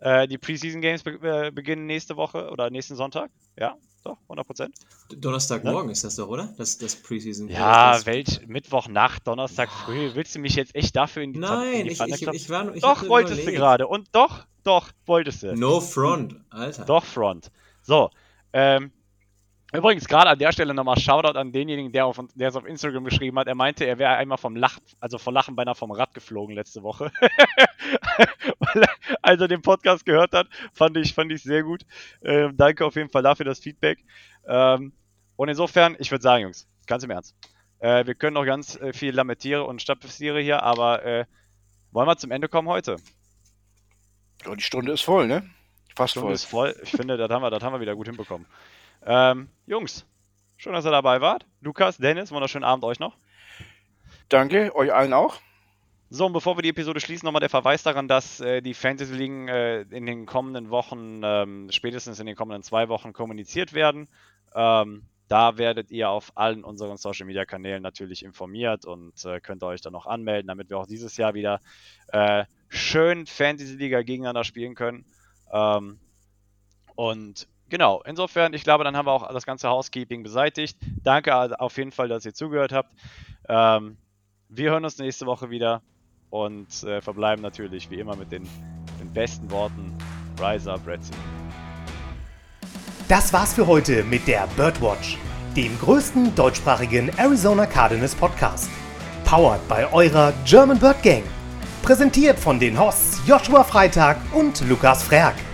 Äh, die Preseason Games be äh, beginnen nächste Woche oder nächsten Sonntag. Ja, doch, 100 Prozent. Donnerstagmorgen ist das doch, oder? Das, das Preseason. Ja, das, welch Mittwochnacht, Donnerstag früh. Willst du mich jetzt echt dafür in die, Pfanne- in Nein, die ich, ich, ich war. Ich Doch, wolltest du gerade. Und doch, doch, wolltest du. No front, Alter. Doch, Front. So, ähm, übrigens gerade an der Stelle nochmal Shoutout an denjenigen, der, auf, der es auf Instagram geschrieben hat. Er meinte, er wäre einmal vom Lachen, also vor Lachen beinahe vom Rad geflogen letzte Woche. Weil er, als er den Podcast gehört hat, fand ich, fand ich sehr gut. Ähm, danke auf jeden Fall dafür das Feedback. Ähm, und insofern, ich würde sagen, Jungs, ganz im Ernst. Äh, wir können noch ganz äh, viel lamentiere und stapelisiere hier, aber äh, wollen wir zum Ende kommen heute? Ja, die Stunde ist voll, ne? Fast Stunde voll. ist voll. Ich finde, das haben wir, das haben wir wieder gut hinbekommen. Ähm, Jungs, schön, dass ihr dabei wart. Lukas, Dennis, wunderschönen Abend euch noch. Danke, euch allen auch. So, und bevor wir die Episode schließen, nochmal der Verweis daran, dass äh, die Fantasy-Ligen äh, in den kommenden Wochen, ähm, spätestens in den kommenden zwei Wochen kommuniziert werden. Ähm, da werdet ihr auf allen unseren Social-Media-Kanälen natürlich informiert und äh, könnt euch dann noch anmelden, damit wir auch dieses Jahr wieder äh, schön Fantasy-Liga gegeneinander spielen können. Ähm, und genau, insofern, ich glaube, dann haben wir auch das ganze Housekeeping beseitigt. Danke auf jeden Fall, dass ihr zugehört habt. Ähm, wir hören uns nächste Woche wieder und äh, verbleiben natürlich wie immer mit den, den besten Worten. Rise up, Red Sea. Das war's für heute mit der Birdwatch, dem größten deutschsprachigen Arizona Cardinals Podcast. Powered bei eurer German Bird Gang. Präsentiert von den Hosts Joshua Freitag und Lukas Frerk.